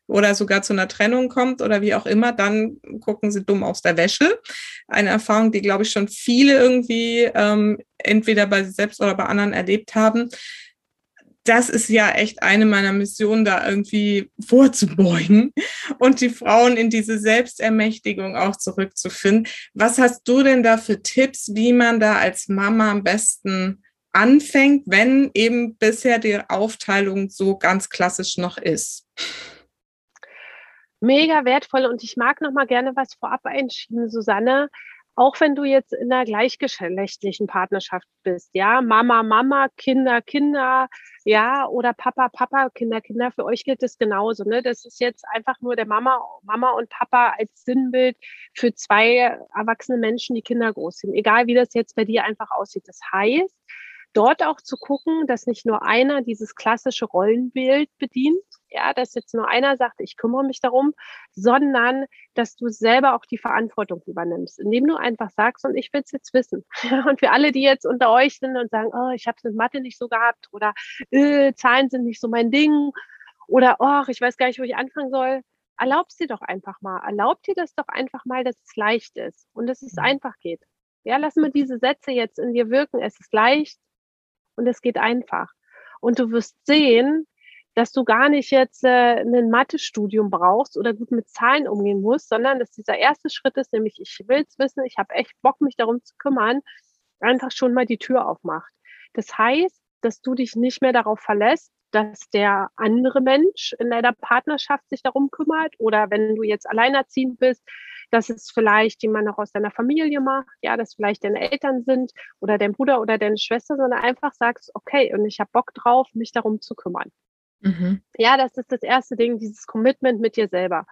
Speaker 3: oder sogar zu einer Trennung kommt oder wie auch immer, dann gucken sie dumm aus der Wäsche. Eine Erfahrung, die, glaube ich, schon viele irgendwie ähm, entweder bei sich selbst oder bei anderen erlebt haben. Das ist ja echt eine meiner Missionen, da irgendwie vorzubeugen und die Frauen in diese Selbstermächtigung auch zurückzufinden. Was hast du denn da für Tipps, wie man da als Mama am besten anfängt, wenn eben bisher die Aufteilung so ganz klassisch noch ist?
Speaker 2: Mega wertvoll und ich mag noch mal gerne was vorab einschieben, Susanne. Auch wenn du jetzt in einer gleichgeschlechtlichen Partnerschaft bist, ja, Mama, Mama, Kinder, Kinder, ja, oder Papa, Papa, Kinder, Kinder, für euch gilt das genauso, ne? Das ist jetzt einfach nur der Mama, Mama und Papa als Sinnbild für zwei erwachsene Menschen, die Kinder groß sind. Egal wie das jetzt bei dir einfach aussieht. Das heißt, dort auch zu gucken, dass nicht nur einer dieses klassische Rollenbild bedient, ja, dass jetzt nur einer sagt, ich kümmere mich darum, sondern dass du selber auch die Verantwortung übernimmst, indem du einfach sagst, und ich will es jetzt wissen. und für alle, die jetzt unter euch sind und sagen, oh, ich habe es mit Mathe nicht so gehabt oder äh, Zahlen sind nicht so mein Ding oder oh, ich weiß gar nicht, wo ich anfangen soll, erlaubst dir doch einfach mal, erlaubt dir das doch einfach mal, dass es leicht ist und dass es mhm. einfach geht. Ja, lass mal diese Sätze jetzt in dir wirken. Es ist leicht und es geht einfach. Und du wirst sehen, dass du gar nicht jetzt äh, ein Mathestudium brauchst oder gut mit Zahlen umgehen musst, sondern dass dieser erste Schritt ist, nämlich ich will es wissen, ich habe echt Bock, mich darum zu kümmern, einfach schon mal die Tür aufmacht. Das heißt, dass du dich nicht mehr darauf verlässt, dass der andere Mensch in deiner Partnerschaft sich darum kümmert oder wenn du jetzt alleinerziehend bist, dass es vielleicht jemand noch aus deiner Familie macht, ja, dass vielleicht deine Eltern sind oder dein Bruder oder deine Schwester, sondern einfach sagst, okay, und ich habe Bock drauf, mich darum zu kümmern. Mhm. Ja, das ist das erste Ding, dieses Commitment mit dir selber.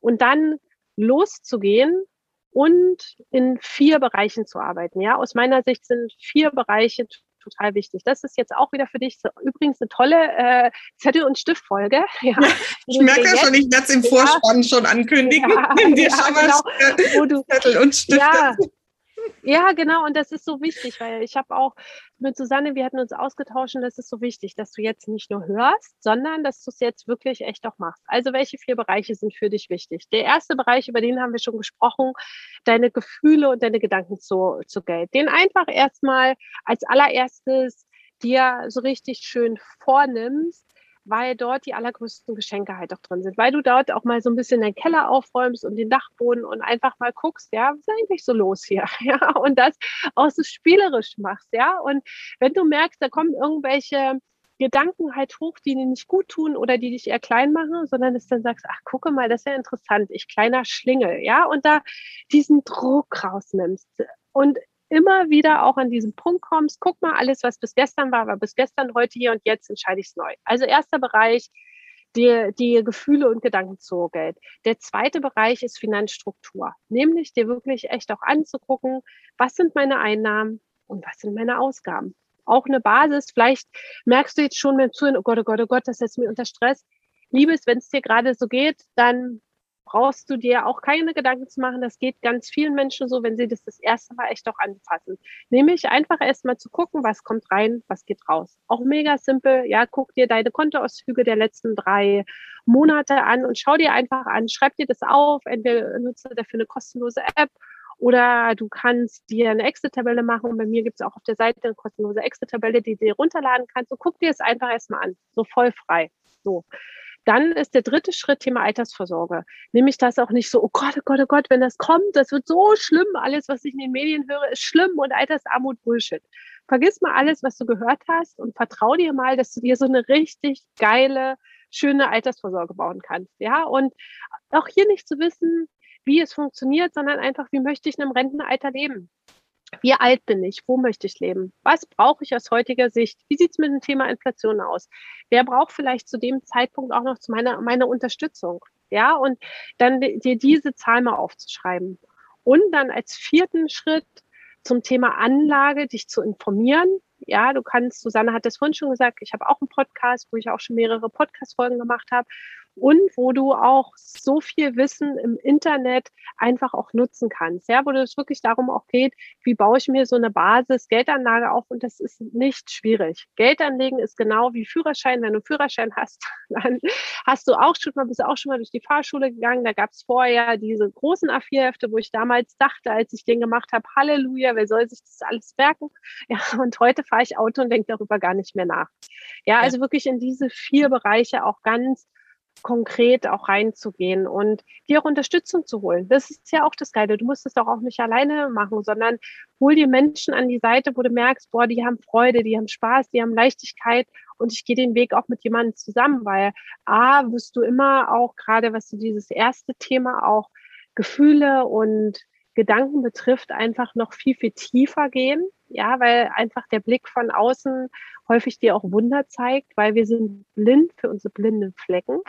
Speaker 2: Und dann loszugehen und in vier Bereichen zu arbeiten. Ja, aus meiner Sicht sind vier Bereiche total wichtig. Das ist jetzt auch wieder für dich so, übrigens eine tolle äh, Zettel- und Stiftfolge.
Speaker 3: Ja, ich merke ja schon, ich werde es im Vorspann ja, schon ankündigen. Nimm dir schon mal
Speaker 2: genau, Zettel und Stift. Ja, ja, genau. Und das ist so wichtig, weil ich habe auch mit Susanne, wir hatten uns ausgetauscht und das ist so wichtig, dass du jetzt nicht nur hörst, sondern dass du es jetzt wirklich echt auch machst. Also welche vier Bereiche sind für dich wichtig? Der erste Bereich, über den haben wir schon gesprochen, deine Gefühle und deine Gedanken zu, zu Geld. Den einfach erstmal als allererstes dir so richtig schön vornimmst weil dort die allergrößten Geschenke halt auch drin sind, weil du dort auch mal so ein bisschen deinen Keller aufräumst und den Dachboden und einfach mal guckst, ja, was ist eigentlich so los hier, ja, und das auch so spielerisch machst, ja, und wenn du merkst, da kommen irgendwelche Gedanken halt hoch, die dir nicht gut tun oder die dich eher klein machen, sondern dass du dann sagst, ach, gucke mal, das ist ja interessant, ich kleiner Schlingel, ja, und da diesen Druck rausnimmst. Und immer wieder auch an diesen Punkt kommst, guck mal, alles, was bis gestern war, war bis gestern, heute hier und jetzt entscheide ich es neu. Also erster Bereich, dir, dir Gefühle und Gedanken zugeht. Der zweite Bereich ist Finanzstruktur, nämlich dir wirklich echt auch anzugucken, was sind meine Einnahmen und was sind meine Ausgaben. Auch eine Basis, vielleicht merkst du jetzt schon mit Zuhören, oh Gott, oh Gott, oh Gott, das setzt mir unter Stress. Liebes, wenn es dir gerade so geht, dann brauchst du dir auch keine Gedanken zu machen. Das geht ganz vielen Menschen so, wenn sie das das erste Mal echt auch anfassen. Nämlich einfach erstmal zu gucken, was kommt rein, was geht raus. Auch mega simpel. Ja, guck dir deine Kontoauszüge der letzten drei Monate an und schau dir einfach an. Schreib dir das auf. Entweder nutze dafür eine kostenlose App oder du kannst dir eine Excel-Tabelle machen. Bei mir gibt es auch auf der Seite eine kostenlose Excel-Tabelle, die du dir runterladen kannst. Und guck dir es einfach erstmal an. So voll frei. So. Dann ist der dritte Schritt Thema Altersvorsorge. Nämlich das auch nicht so, oh Gott, oh Gott, oh Gott, wenn das kommt, das wird so schlimm. Alles, was ich in den Medien höre, ist schlimm und Altersarmut Bullshit. Vergiss mal alles, was du gehört hast und vertrau dir mal, dass du dir so eine richtig geile, schöne Altersvorsorge bauen kannst. Ja, und auch hier nicht zu wissen, wie es funktioniert, sondern einfach, wie möchte ich in einem Rentenalter leben? Wie alt bin ich? Wo möchte ich leben? Was brauche ich aus heutiger Sicht? Wie sieht es mit dem Thema Inflation aus? Wer braucht vielleicht zu dem Zeitpunkt auch noch meine, meine Unterstützung? Ja, und dann dir diese Zahl mal aufzuschreiben. Und dann als vierten Schritt zum Thema Anlage, dich zu informieren. Ja, du kannst, Susanne hat das vorhin schon gesagt, ich habe auch einen Podcast, wo ich auch schon mehrere Podcast-Folgen gemacht habe und wo du auch so viel Wissen im Internet einfach auch nutzen kannst, ja, wo es wirklich darum auch geht, wie baue ich mir so eine Basis Geldanlage auf und das ist nicht schwierig. Geld anlegen ist genau wie Führerschein. Wenn du Führerschein hast, dann hast du auch schon mal, bist auch schon mal durch die Fahrschule gegangen. Da gab es vorher diese großen A4-Hefte, wo ich damals dachte, als ich den gemacht habe, Halleluja, wer soll sich das alles merken? Ja, und heute fahre ich Auto und denke darüber gar nicht mehr nach. Ja, also wirklich in diese vier Bereiche auch ganz konkret auch reinzugehen und dir auch Unterstützung zu holen. Das ist ja auch das Geile. Du musst es doch auch nicht alleine machen, sondern hol dir Menschen an die Seite, wo du merkst, boah, die haben Freude, die haben Spaß, die haben Leichtigkeit und ich gehe den Weg auch mit jemandem zusammen, weil A, wirst du immer auch, gerade was du dieses erste Thema auch Gefühle und Gedanken betrifft, einfach noch viel, viel tiefer gehen. Ja, weil einfach der Blick von außen häufig dir auch Wunder zeigt, weil wir sind blind für unsere blinden Flecken.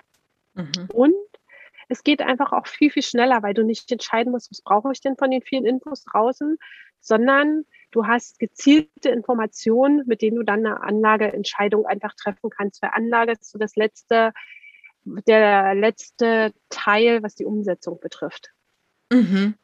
Speaker 2: Mhm. Und es geht einfach auch viel, viel schneller, weil du nicht entscheiden musst, was brauche ich denn von den vielen Infos draußen, sondern du hast gezielte Informationen, mit denen du dann eine Anlageentscheidung einfach treffen kannst. Weil Anlage ist so das letzte, der letzte Teil, was die Umsetzung betrifft.
Speaker 3: Mhm.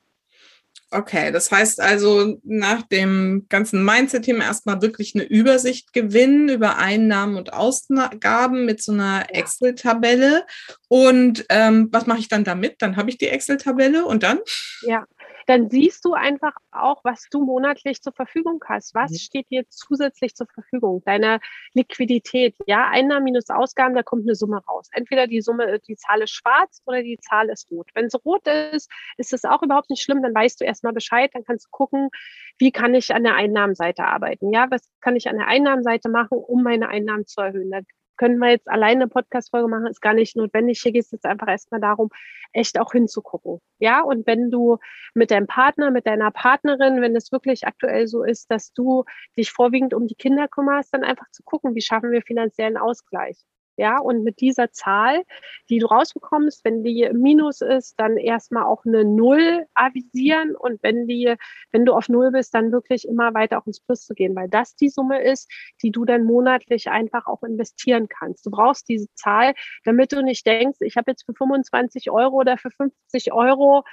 Speaker 3: Okay, das heißt also nach dem ganzen Mindset-Thema erstmal wirklich eine Übersicht gewinnen über Einnahmen und Ausgaben mit so einer Excel-Tabelle. Und ähm, was mache ich dann damit? Dann habe ich die Excel-Tabelle und dann?
Speaker 2: Ja, dann siehst du einfach auch, was du monatlich zur Verfügung hast. Was mhm. steht dir zusätzlich zur Verfügung? Deine Liquidität, ja, Einnahmen minus Ausgaben, da kommt eine Summe raus. Entweder die Summe, die Zahl ist schwarz oder die Zahl ist rot. Wenn es rot ist, ist es auch überhaupt nicht schlimm, dann weißt du erstmal Bescheid, dann kannst du gucken, wie kann ich an der Einnahmenseite arbeiten? Ja, was kann ich an der Einnahmenseite machen, um meine Einnahmen zu erhöhen? Da können wir jetzt alleine eine Podcast-Folge machen, ist gar nicht notwendig. Hier geht es jetzt einfach erstmal darum, echt auch hinzugucken. Ja, und wenn du mit deinem Partner, mit deiner Partnerin, wenn es wirklich aktuell so ist, dass du dich vorwiegend um die Kinder kümmerst, dann einfach zu gucken, wie schaffen wir finanziellen Ausgleich. Ja, und mit dieser Zahl, die du rausbekommst, wenn die Minus ist, dann erstmal auch eine Null avisieren. Und wenn die, wenn du auf Null bist, dann wirklich immer weiter auch ins Plus zu gehen, weil das die Summe ist, die du dann monatlich einfach auch investieren kannst. Du brauchst diese Zahl, damit du nicht denkst, ich habe jetzt für 25 Euro oder für 50 Euro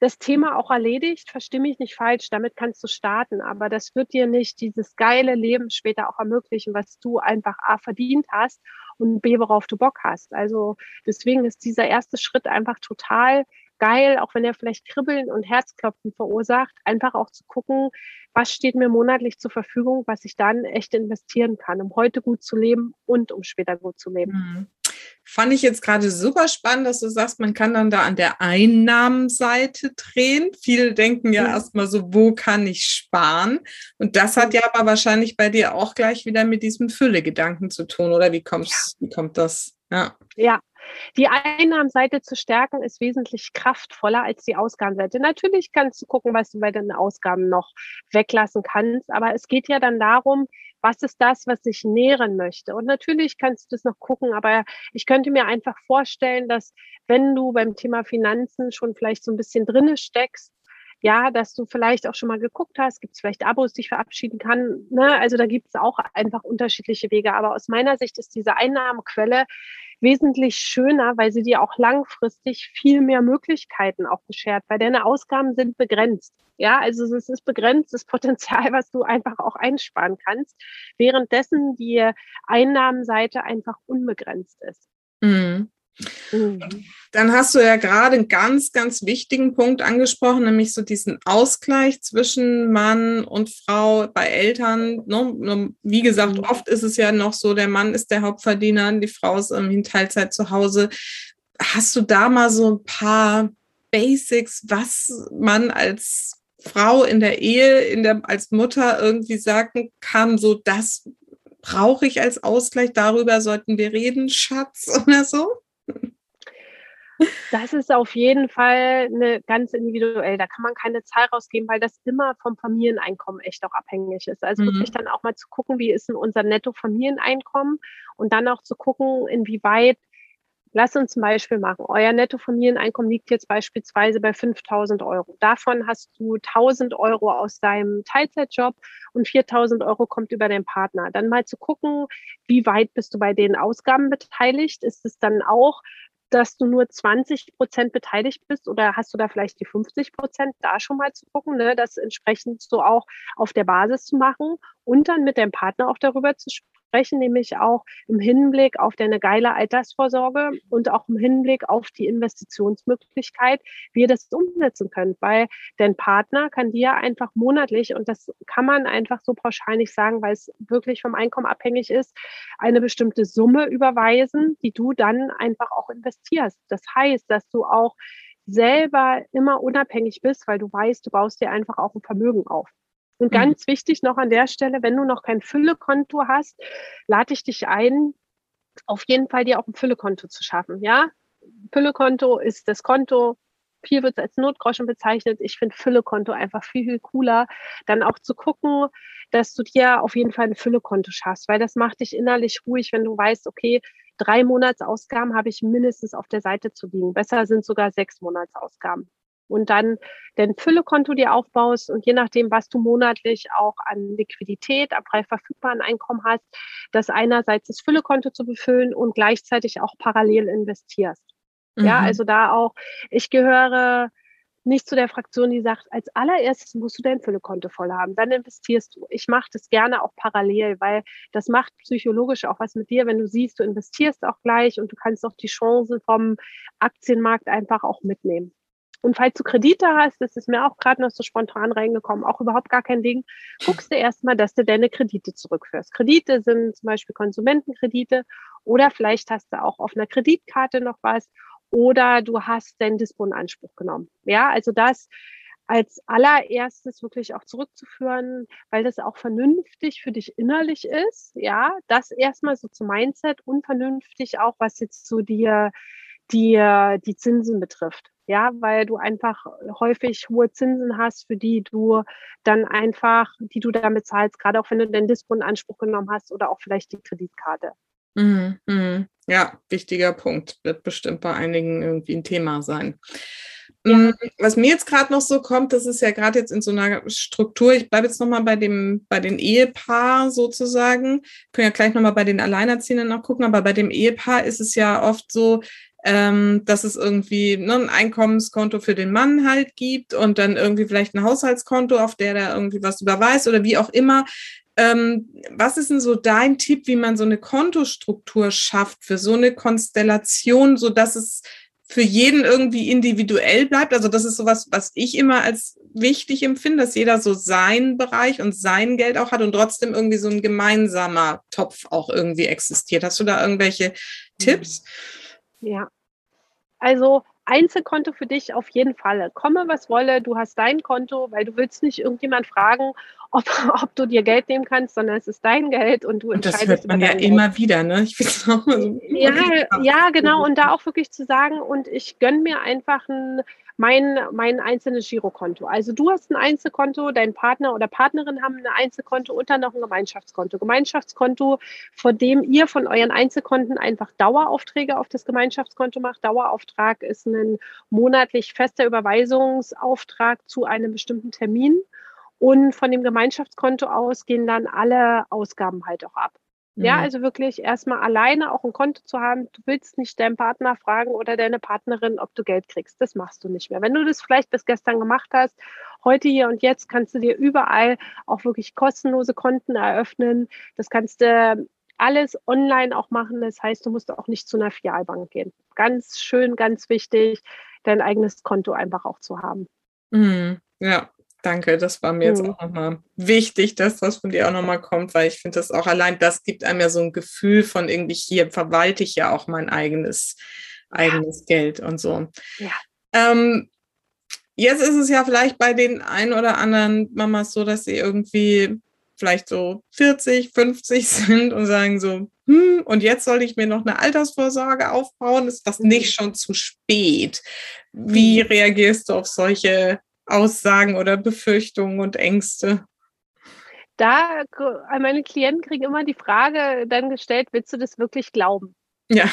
Speaker 2: das Thema auch erledigt, verstehe mich nicht falsch, damit kannst du starten, aber das wird dir nicht dieses geile Leben später auch ermöglichen, was du einfach A verdient hast und B, worauf du Bock hast. Also deswegen ist dieser erste Schritt einfach total geil, auch wenn er vielleicht Kribbeln und Herzklopfen verursacht, einfach auch zu gucken, was steht mir monatlich zur Verfügung, was ich dann echt investieren kann, um heute gut zu leben und um später gut zu leben.
Speaker 3: Fand ich jetzt gerade super spannend, dass du sagst, man kann dann da an der Einnahmenseite drehen. Viele denken ja, ja. erstmal so, wo kann ich sparen? Und das hat ja aber wahrscheinlich bei dir auch gleich wieder mit diesem Fülle-Gedanken zu tun, oder wie, kommst, ja. wie kommt das?
Speaker 2: Ja. ja, die Einnahmenseite zu stärken ist wesentlich kraftvoller als die Ausgabenseite. Natürlich kannst du gucken, was du bei deinen Ausgaben noch weglassen kannst, aber es geht ja dann darum, was ist das, was ich nähren möchte? Und natürlich kannst du das noch gucken, aber ich könnte mir einfach vorstellen, dass wenn du beim Thema Finanzen schon vielleicht so ein bisschen drinne steckst, ja, dass du vielleicht auch schon mal geguckt hast, gibt es vielleicht Abos, die ich verabschieden kann. Ne? Also da gibt es auch einfach unterschiedliche Wege. Aber aus meiner Sicht ist diese Einnahmequelle wesentlich schöner, weil sie dir auch langfristig viel mehr Möglichkeiten auch beschert, weil deine Ausgaben sind begrenzt. Ja, also es ist begrenztes Potenzial, was du einfach auch einsparen kannst, währenddessen die Einnahmenseite einfach unbegrenzt ist.
Speaker 3: Mhm. Dann hast du ja gerade einen ganz, ganz wichtigen Punkt angesprochen, nämlich so diesen Ausgleich zwischen Mann und Frau bei Eltern. Ne? Wie gesagt, mhm. oft ist es ja noch so, der Mann ist der Hauptverdiener, die Frau ist in Teilzeit zu Hause. Hast du da mal so ein paar Basics, was man als Frau in der Ehe, in der, als Mutter irgendwie sagen kann, so das brauche ich als Ausgleich, darüber sollten wir reden, Schatz oder so?
Speaker 2: Das ist auf jeden Fall eine ganz individuell. Da kann man keine Zahl rausgeben, weil das immer vom Familieneinkommen echt auch abhängig ist. Also mhm. wirklich dann auch mal zu gucken, wie ist denn unser Netto-Familieneinkommen und dann auch zu gucken, inwieweit Lass uns ein Beispiel machen. Euer Nettofamilieneinkommen liegt jetzt beispielsweise bei 5000 Euro. Davon hast du 1000 Euro aus deinem Teilzeitjob und 4000 Euro kommt über den Partner. Dann mal zu gucken, wie weit bist du bei den Ausgaben beteiligt? Ist es dann auch dass du nur 20 Prozent beteiligt bist oder hast du da vielleicht die 50 Prozent, da schon mal zu gucken, ne, das entsprechend so auch auf der Basis zu machen und dann mit deinem Partner auch darüber zu sprechen, nämlich auch im Hinblick auf deine geile Altersvorsorge und auch im Hinblick auf die Investitionsmöglichkeit, wie ihr das umsetzen könnt, weil dein Partner kann dir einfach monatlich, und das kann man einfach so pauschal nicht sagen, weil es wirklich vom Einkommen abhängig ist, eine bestimmte Summe überweisen, die du dann einfach auch investierst. Das heißt, dass du auch selber immer unabhängig bist, weil du weißt, du baust dir einfach auch ein Vermögen auf. Und mhm. ganz mhm. wichtig noch an der Stelle, wenn du noch kein Füllekonto hast, lade ich dich ein, auf jeden Fall dir auch ein Füllekonto zu schaffen. Ja, Füllekonto ist das Konto, viel wird als Notgroschen bezeichnet. Ich finde Füllekonto einfach viel, viel cooler. Dann auch zu gucken, dass du dir auf jeden Fall ein Füllekonto schaffst, weil das macht dich innerlich ruhig, wenn du weißt, okay, drei Monatsausgaben habe ich mindestens auf der Seite zu liegen. Besser sind sogar sechs Monatsausgaben und dann dein Füllekonto dir aufbaust und je nachdem, was du monatlich auch an Liquidität, am frei verfügbaren Einkommen hast, das einerseits das Füllekonto zu befüllen und gleichzeitig auch parallel investierst. Mhm. Ja, also da auch, ich gehöre nicht zu der Fraktion, die sagt, als allererstes musst du dein Füllekonto voll haben, dann investierst du. Ich mache das gerne auch parallel, weil das macht psychologisch auch was mit dir, wenn du siehst, du investierst auch gleich und du kannst auch die Chancen vom Aktienmarkt einfach auch mitnehmen. Und falls du Kredite hast, das ist mir auch gerade noch so spontan reingekommen, auch überhaupt gar kein Ding, guckst du erstmal, dass du deine Kredite zurückführst. Kredite sind zum Beispiel Konsumentenkredite oder vielleicht hast du auch auf einer Kreditkarte noch was oder du hast deinen Dispo in Anspruch genommen. Ja, also das als allererstes wirklich auch zurückzuführen, weil das auch vernünftig für dich innerlich ist. Ja, das erstmal so zum Mindset und vernünftig auch, was jetzt so dir die, die Zinsen betrifft ja, weil du einfach häufig hohe Zinsen hast, für die du dann einfach, die du damit zahlst, gerade auch wenn du den Dispo in Anspruch genommen hast oder auch vielleicht die Kreditkarte.
Speaker 3: Mhm, mh. Ja, wichtiger Punkt. Wird bestimmt bei einigen irgendwie ein Thema sein. Ja. Mm, was mir jetzt gerade noch so kommt, das ist ja gerade jetzt in so einer Struktur, ich bleibe jetzt nochmal bei dem, bei den Ehepaar sozusagen, können ja gleich nochmal bei den Alleinerziehenden noch gucken, aber bei dem Ehepaar ist es ja oft so, ähm, dass es irgendwie ne, ein Einkommenskonto für den Mann halt gibt und dann irgendwie vielleicht ein Haushaltskonto, auf der der irgendwie was überweist oder wie auch immer. Ähm, was ist denn so dein Tipp, wie man so eine Kontostruktur schafft für so eine Konstellation, so dass es für jeden irgendwie individuell bleibt. Also das ist sowas, was ich immer als wichtig empfinde, dass jeder so seinen Bereich und sein Geld auch hat und trotzdem irgendwie so ein gemeinsamer Topf auch irgendwie existiert. Hast du da irgendwelche Tipps? Mhm.
Speaker 2: Ja. Also Einzelkonto für dich auf jeden Fall. Komme, was wolle, du hast dein Konto, weil du willst nicht irgendjemand fragen, ob, ob du dir Geld nehmen kannst, sondern es ist dein Geld und du
Speaker 3: und entscheidest. Das hört man ja immer Geld. wieder, ne?
Speaker 2: Ich auch mal so ja, ja, genau. Und da auch wirklich zu sagen, und ich gönne mir einfach ein mein, mein einzelnes Girokonto. Also du hast ein Einzelkonto, dein Partner oder Partnerin haben ein Einzelkonto und dann noch ein Gemeinschaftskonto. Gemeinschaftskonto, vor dem ihr von euren Einzelkonten einfach Daueraufträge auf das Gemeinschaftskonto macht. Dauerauftrag ist ein monatlich fester Überweisungsauftrag zu einem bestimmten Termin. Und von dem Gemeinschaftskonto aus gehen dann alle Ausgaben halt auch ab. Ja, mhm. also wirklich erstmal alleine auch ein Konto zu haben. Du willst nicht deinen Partner fragen oder deine Partnerin, ob du Geld kriegst. Das machst du nicht mehr. Wenn du das vielleicht bis gestern gemacht hast, heute hier und jetzt kannst du dir überall auch wirklich kostenlose Konten eröffnen. Das kannst du alles online auch machen. Das heißt, du musst auch nicht zu einer Filialbank gehen. Ganz schön, ganz wichtig, dein eigenes Konto einfach auch zu haben.
Speaker 3: Mhm. Ja, Danke, das war mir jetzt mhm. auch nochmal wichtig, dass das von dir auch nochmal kommt, weil ich finde das auch allein, das gibt einem ja so ein Gefühl von irgendwie hier verwalte ich ja auch mein eigenes, eigenes ja. Geld und so. Ja. Ähm, jetzt ist es ja vielleicht bei den ein oder anderen Mamas so, dass sie irgendwie vielleicht so 40, 50 sind und sagen so, hm, und jetzt soll ich mir noch eine Altersvorsorge aufbauen, ist das nicht mhm. schon zu spät? Wie mhm. reagierst du auf solche Aussagen oder Befürchtungen und Ängste?
Speaker 2: Da, meine Klienten kriegen immer die Frage dann gestellt, willst du das wirklich glauben?
Speaker 3: Ja.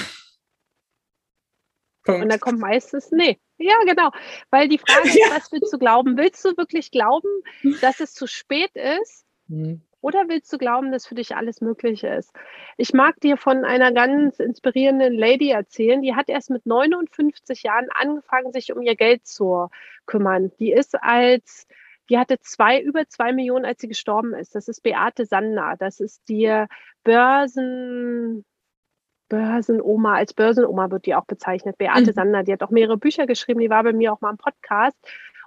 Speaker 2: Punkt. Und da kommt meistens, nee. Ja, genau. Weil die Frage ist, ja. was willst du glauben? Willst du wirklich glauben, dass es zu spät ist? Hm. Oder willst du glauben, dass für dich alles möglich ist? Ich mag dir von einer ganz inspirierenden Lady erzählen, die hat erst mit 59 Jahren angefangen, sich um ihr Geld zu kümmern. Die ist als, die hatte zwei, über zwei Millionen, als sie gestorben ist. Das ist Beate Sander. Das ist die Börsen, Börsenoma, als Börsenoma wird die auch bezeichnet. Beate mhm. Sander, die hat auch mehrere Bücher geschrieben, die war bei mir auch mal im Podcast.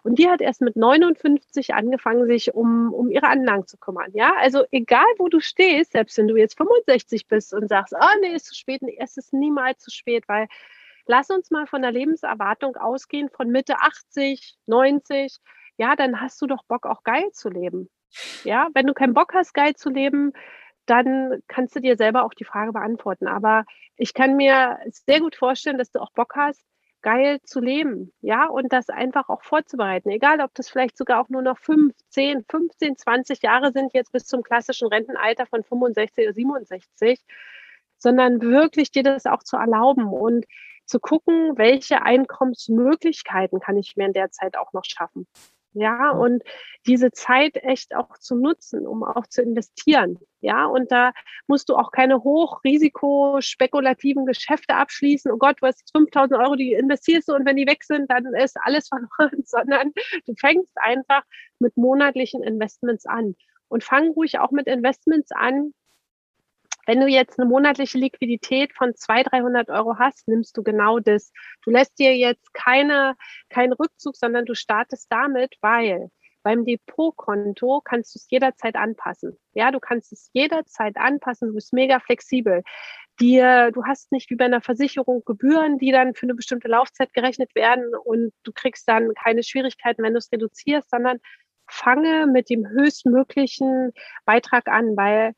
Speaker 2: Und die hat erst mit 59 angefangen, sich um, um ihre Anlagen zu kümmern. Ja, also egal wo du stehst, selbst wenn du jetzt 65 bist und sagst, oh nee, ist zu spät, nee, es ist niemals zu spät, weil lass uns mal von der Lebenserwartung ausgehen von Mitte 80, 90. Ja, dann hast du doch Bock, auch geil zu leben. Ja, wenn du keinen Bock hast, geil zu leben, dann kannst du dir selber auch die Frage beantworten. Aber ich kann mir sehr gut vorstellen, dass du auch Bock hast, geil zu leben, ja, und das einfach auch vorzubereiten. Egal, ob das vielleicht sogar auch nur noch 5, 10, 15, 20 Jahre sind, jetzt bis zum klassischen Rentenalter von 65 oder 67, sondern wirklich dir das auch zu erlauben und zu gucken, welche Einkommensmöglichkeiten kann ich mir in der Zeit auch noch schaffen. Ja, und diese Zeit echt auch zu nutzen, um auch zu investieren. Ja, und da musst du auch keine hochrisikospekulativen Geschäfte abschließen. Oh Gott, du hast 5000 Euro, die investierst du und wenn die weg sind, dann ist alles verloren, sondern du fängst einfach mit monatlichen Investments an. Und fang ruhig auch mit Investments an, wenn du jetzt eine monatliche Liquidität von 200, 300 Euro hast, nimmst du genau das. Du lässt dir jetzt keine, keinen Rückzug, sondern du startest damit, weil beim Depotkonto kannst du es jederzeit anpassen. Ja, du kannst es jederzeit anpassen. Du bist mega flexibel. Dir, du hast nicht wie bei einer Versicherung Gebühren, die dann für eine bestimmte Laufzeit gerechnet werden und du kriegst dann keine Schwierigkeiten, wenn du es reduzierst, sondern fange mit dem höchstmöglichen Beitrag an, weil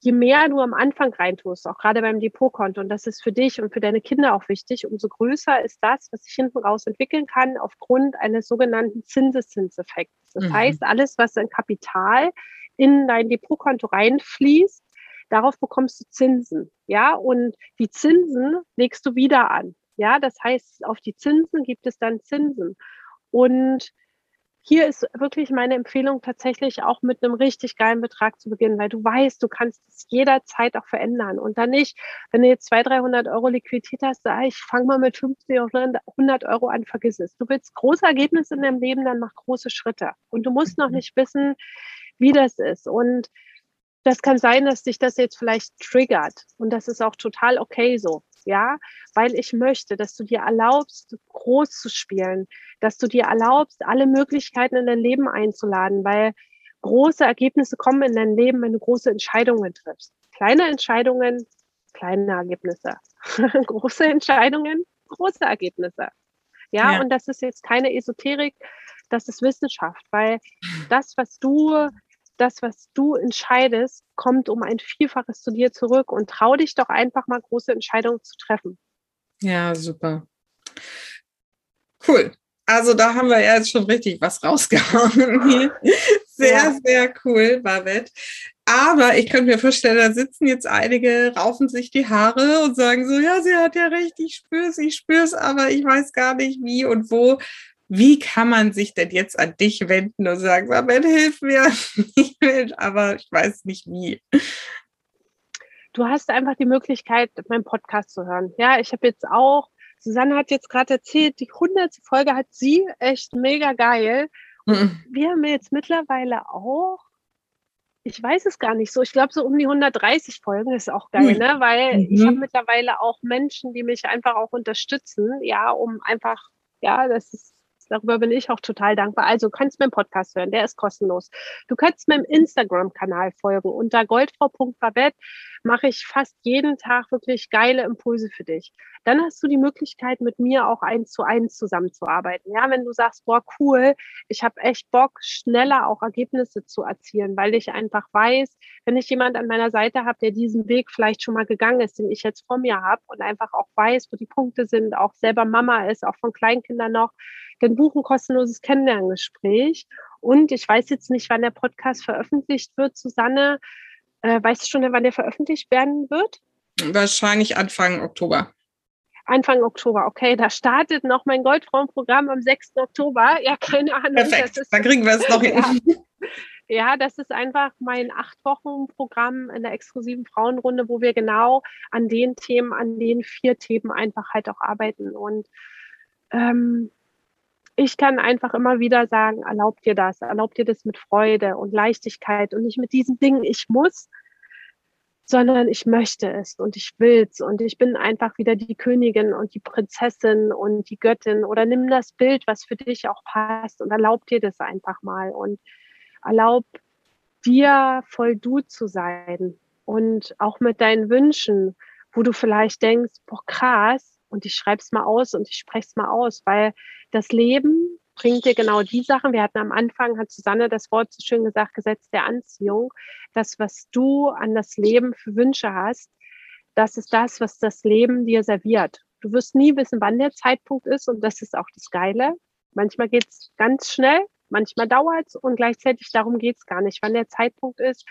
Speaker 2: je mehr du am Anfang reintust, auch gerade beim Depotkonto, und das ist für dich und für deine Kinder auch wichtig, umso größer ist das, was sich hinten raus entwickeln kann, aufgrund eines sogenannten Zinseszinseffekts. Das mhm. heißt, alles, was in Kapital in dein Depotkonto reinfließt, darauf bekommst du Zinsen. Ja, und die Zinsen legst du wieder an. Ja, das heißt, auf die Zinsen gibt es dann Zinsen. Und hier ist wirklich meine Empfehlung tatsächlich auch mit einem richtig geilen Betrag zu beginnen, weil du weißt, du kannst es jederzeit auch verändern. Und dann nicht, wenn du jetzt 200, 300 Euro Liquidität hast, sag ich, fang mal mit 50 oder 100 Euro an, vergiss es. Du willst große Ergebnisse in deinem Leben, dann mach große Schritte. Und du musst noch mhm. nicht wissen, wie das ist. Und das kann sein, dass dich das jetzt vielleicht triggert. Und das ist auch total okay so ja, weil ich möchte, dass du dir erlaubst, groß zu spielen, dass du dir erlaubst, alle Möglichkeiten in dein Leben einzuladen, weil große Ergebnisse kommen in dein Leben, wenn du große Entscheidungen triffst. Kleine Entscheidungen kleine Ergebnisse. Große Entscheidungen, große Ergebnisse. Ja, ja, und das ist jetzt keine Esoterik, das ist Wissenschaft, weil das, was du, das, was du entscheidest, kommt um ein Vielfaches zu dir zurück und trau dich doch einfach mal große Entscheidungen zu treffen.
Speaker 3: Ja, super. Cool. Also da haben wir ja jetzt schon richtig was rausgehauen. Sehr, ja. sehr cool, Babette. Aber ich könnte mir vorstellen, da sitzen jetzt einige, raufen sich die Haare und sagen so, ja, sie hat ja recht, ich spüre es, ich spüre es, aber ich weiß gar nicht wie und wo. Wie kann man sich denn jetzt an dich wenden und sagen, Babette, hilf mir, ich will, aber ich weiß nicht wie.
Speaker 2: Du hast einfach die Möglichkeit, meinen Podcast zu hören. Ja, ich habe jetzt auch Susanne hat jetzt gerade erzählt, die hundertste Folge hat sie echt mega geil. Mhm. Wir haben jetzt mittlerweile auch, ich weiß es gar nicht so, ich glaube so um die 130 Folgen ist auch geil, mhm. ne? Weil mhm. ich habe mittlerweile auch Menschen, die mich einfach auch unterstützen, ja, um einfach, ja, das ist Darüber bin ich auch total dankbar. Also du kannst meinen Podcast hören, der ist kostenlos. Du kannst meinem Instagram-Kanal folgen. Unter goldfrau.babette mache ich fast jeden Tag wirklich geile Impulse für dich. Dann hast du die Möglichkeit, mit mir auch eins zu eins zusammenzuarbeiten. Ja, wenn du sagst, boah, cool, ich habe echt Bock, schneller auch Ergebnisse zu erzielen, weil ich einfach weiß, wenn ich jemand an meiner Seite habe, der diesen Weg vielleicht schon mal gegangen ist, den ich jetzt vor mir habe und einfach auch weiß, wo die Punkte sind, auch selber Mama ist, auch von Kleinkindern noch, dann buchen kostenloses Kennenlerngespräch. Und ich weiß jetzt nicht, wann der Podcast veröffentlicht wird, Susanne. Äh, weißt du schon, wann der veröffentlicht werden wird?
Speaker 3: Wahrscheinlich Anfang Oktober.
Speaker 2: Anfang Oktober, okay, da startet noch mein Goldfrauenprogramm am 6. Oktober. Ja, keine Ahnung.
Speaker 3: Perfekt, ist, dann kriegen wir es noch hin.
Speaker 2: Ja. ja, das ist einfach mein acht Wochen Programm in der exklusiven Frauenrunde, wo wir genau an den Themen, an den vier Themen einfach halt auch arbeiten. Und ähm, ich kann einfach immer wieder sagen, erlaubt dir das, erlaubt dir das mit Freude und Leichtigkeit und nicht mit diesen Dingen, ich muss, sondern ich möchte es und ich will's und ich bin einfach wieder die Königin und die Prinzessin und die Göttin oder nimm das Bild, was für dich auch passt und erlaub dir das einfach mal und erlaub dir voll du zu sein und auch mit deinen Wünschen, wo du vielleicht denkst, boah krass, und ich schreibe es mal aus und ich spreche es mal aus, weil das Leben bringt dir genau die Sachen. Wir hatten am Anfang, hat Susanne das Wort so schön gesagt, Gesetz der Anziehung. Das, was du an das Leben für Wünsche hast, das ist das, was das Leben dir serviert. Du wirst nie wissen, wann der Zeitpunkt ist und das ist auch das Geile. Manchmal geht es ganz schnell, manchmal dauert es und gleichzeitig darum geht es gar nicht, wann der Zeitpunkt ist,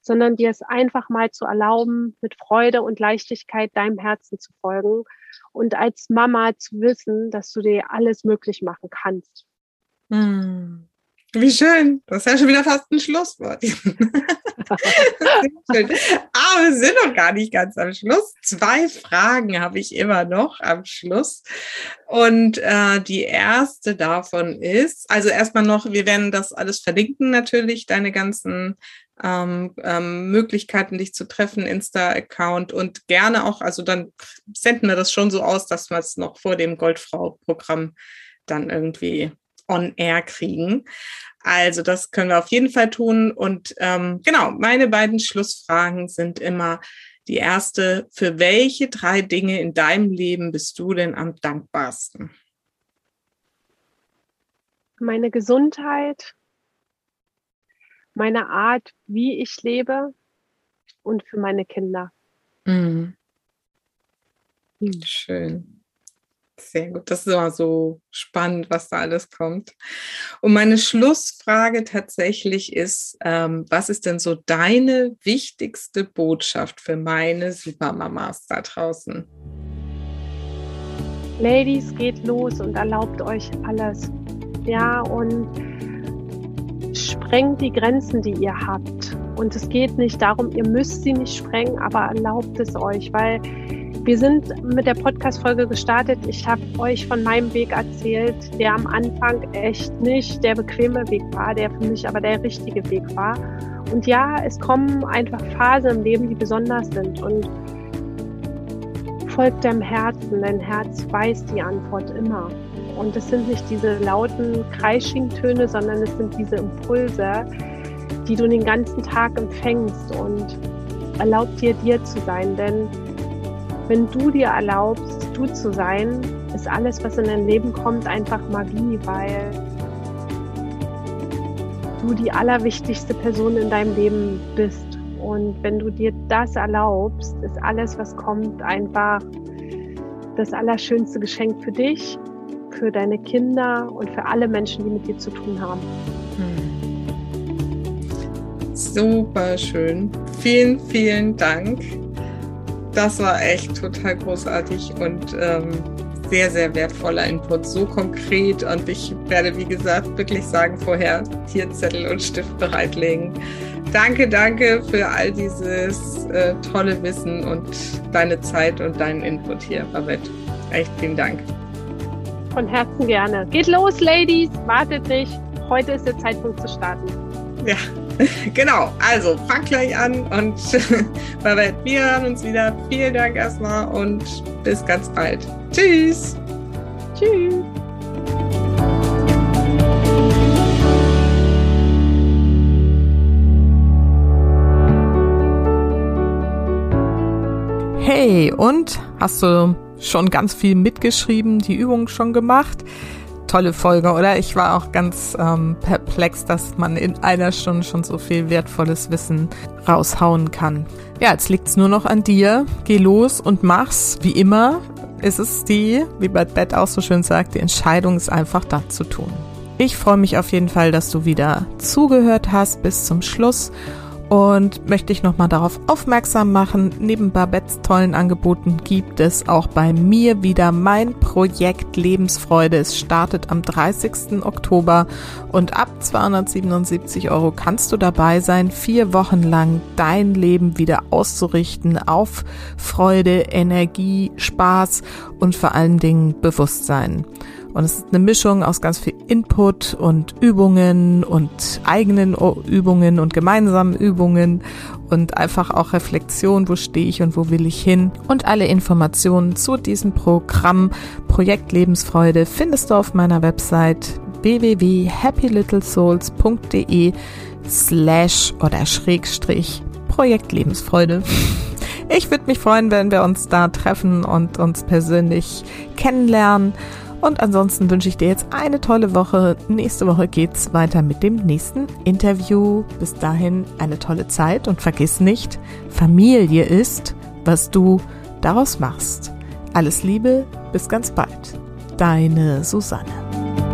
Speaker 2: sondern dir es einfach mal zu erlauben, mit Freude und Leichtigkeit deinem Herzen zu folgen und als Mama zu wissen, dass du dir alles möglich machen kannst.
Speaker 3: Hm. Wie schön. Das ist ja schon wieder fast ein Schlusswort. Aber wir sind noch gar nicht ganz am Schluss. Zwei Fragen habe ich immer noch am Schluss. Und äh, die erste davon ist, also erstmal noch, wir werden das alles verlinken natürlich, deine ganzen ähm, ähm, Möglichkeiten, dich zu treffen, Insta-Account und gerne auch, also dann senden wir das schon so aus, dass wir es noch vor dem Goldfrau-Programm dann irgendwie on air kriegen. Also das können wir auf jeden Fall tun. Und ähm, genau, meine beiden Schlussfragen sind immer die erste, für welche drei Dinge in deinem Leben bist du denn am dankbarsten?
Speaker 2: Meine Gesundheit, meine Art, wie ich lebe und für meine Kinder. Mhm.
Speaker 3: Schön. Sehr gut. Das ist immer so spannend, was da alles kommt. Und meine Schlussfrage tatsächlich ist, ähm, was ist denn so deine wichtigste Botschaft für meine Supermamas da draußen?
Speaker 2: Ladies, geht los und erlaubt euch alles. Ja, und sprengt die Grenzen, die ihr habt. Und es geht nicht darum, ihr müsst sie nicht sprengen, aber erlaubt es euch, weil wir sind mit der Podcast-Folge gestartet. Ich habe euch von meinem Weg erzählt, der am Anfang echt nicht der bequeme Weg war, der für mich aber der richtige Weg war. Und ja, es kommen einfach Phasen im Leben, die besonders sind. Und folgt deinem Herzen, dein Herz weiß die Antwort immer. Und es sind nicht diese lauten Kreisching-Töne, sondern es sind diese Impulse, die du den ganzen Tag empfängst und erlaubt dir dir zu sein. Denn wenn du dir erlaubst, du zu sein, ist alles, was in dein Leben kommt, einfach Magie, weil du die allerwichtigste Person in deinem Leben bist. Und wenn du dir das erlaubst, ist alles, was kommt, einfach das allerschönste Geschenk für dich, für deine Kinder und für alle Menschen, die mit dir zu tun haben.
Speaker 1: Super schön. Vielen, vielen Dank. Das war echt total großartig und ähm, sehr, sehr wertvoller Input, so konkret. Und ich werde, wie gesagt, wirklich sagen, vorher hier Zettel und Stift bereitlegen. Danke, danke für all dieses äh, tolle Wissen und deine Zeit und deinen Input hier, Babette. Echt vielen Dank.
Speaker 2: Von Herzen gerne. Geht los, Ladies. Wartet nicht. Heute ist der Zeitpunkt zu starten.
Speaker 1: Ja, genau. Also fang gleich an und Babette, wir hören uns wieder. Vielen Dank erstmal und bis ganz bald. Tschüss.
Speaker 2: Tschüss.
Speaker 1: Hey, und hast du schon ganz viel mitgeschrieben, die Übung schon gemacht? Tolle Folge, oder? Ich war auch ganz ähm, perplex, dass man in einer Stunde schon so viel wertvolles Wissen raushauen kann. Ja, jetzt liegt's nur noch an dir. Geh los und mach's, wie immer ist es die, wie Bad Bett auch so schön sagt, die Entscheidung ist einfach da zu tun. Ich freue mich auf jeden Fall, dass du wieder zugehört hast bis zum Schluss und möchte dich nochmal darauf aufmerksam machen, neben Babettes tollen Angeboten gibt es auch bei mir wieder mein Projekt Lebensfreude. Es startet am 30. Oktober und ab 277 Euro kannst du dabei sein, vier Wochen lang dein Leben wieder auszurichten auf Freude, Energie, Spaß und vor allen Dingen Bewusstsein. Und es ist eine Mischung aus ganz viel Input und Übungen und eigenen Übungen und gemeinsamen Übungen und einfach auch Reflexion, wo stehe ich und wo will ich hin. Und alle Informationen zu diesem Programm Projekt Lebensfreude findest du auf meiner Website www.happylittlesouls.de slash oder Schrägstrich Projekt Lebensfreude. Ich würde mich freuen, wenn wir uns da treffen und uns persönlich kennenlernen. Und ansonsten wünsche ich dir jetzt eine tolle Woche. Nächste Woche geht's weiter mit dem nächsten Interview. Bis dahin eine tolle Zeit und vergiss nicht, Familie ist, was du daraus machst. Alles Liebe, bis ganz bald. Deine Susanne.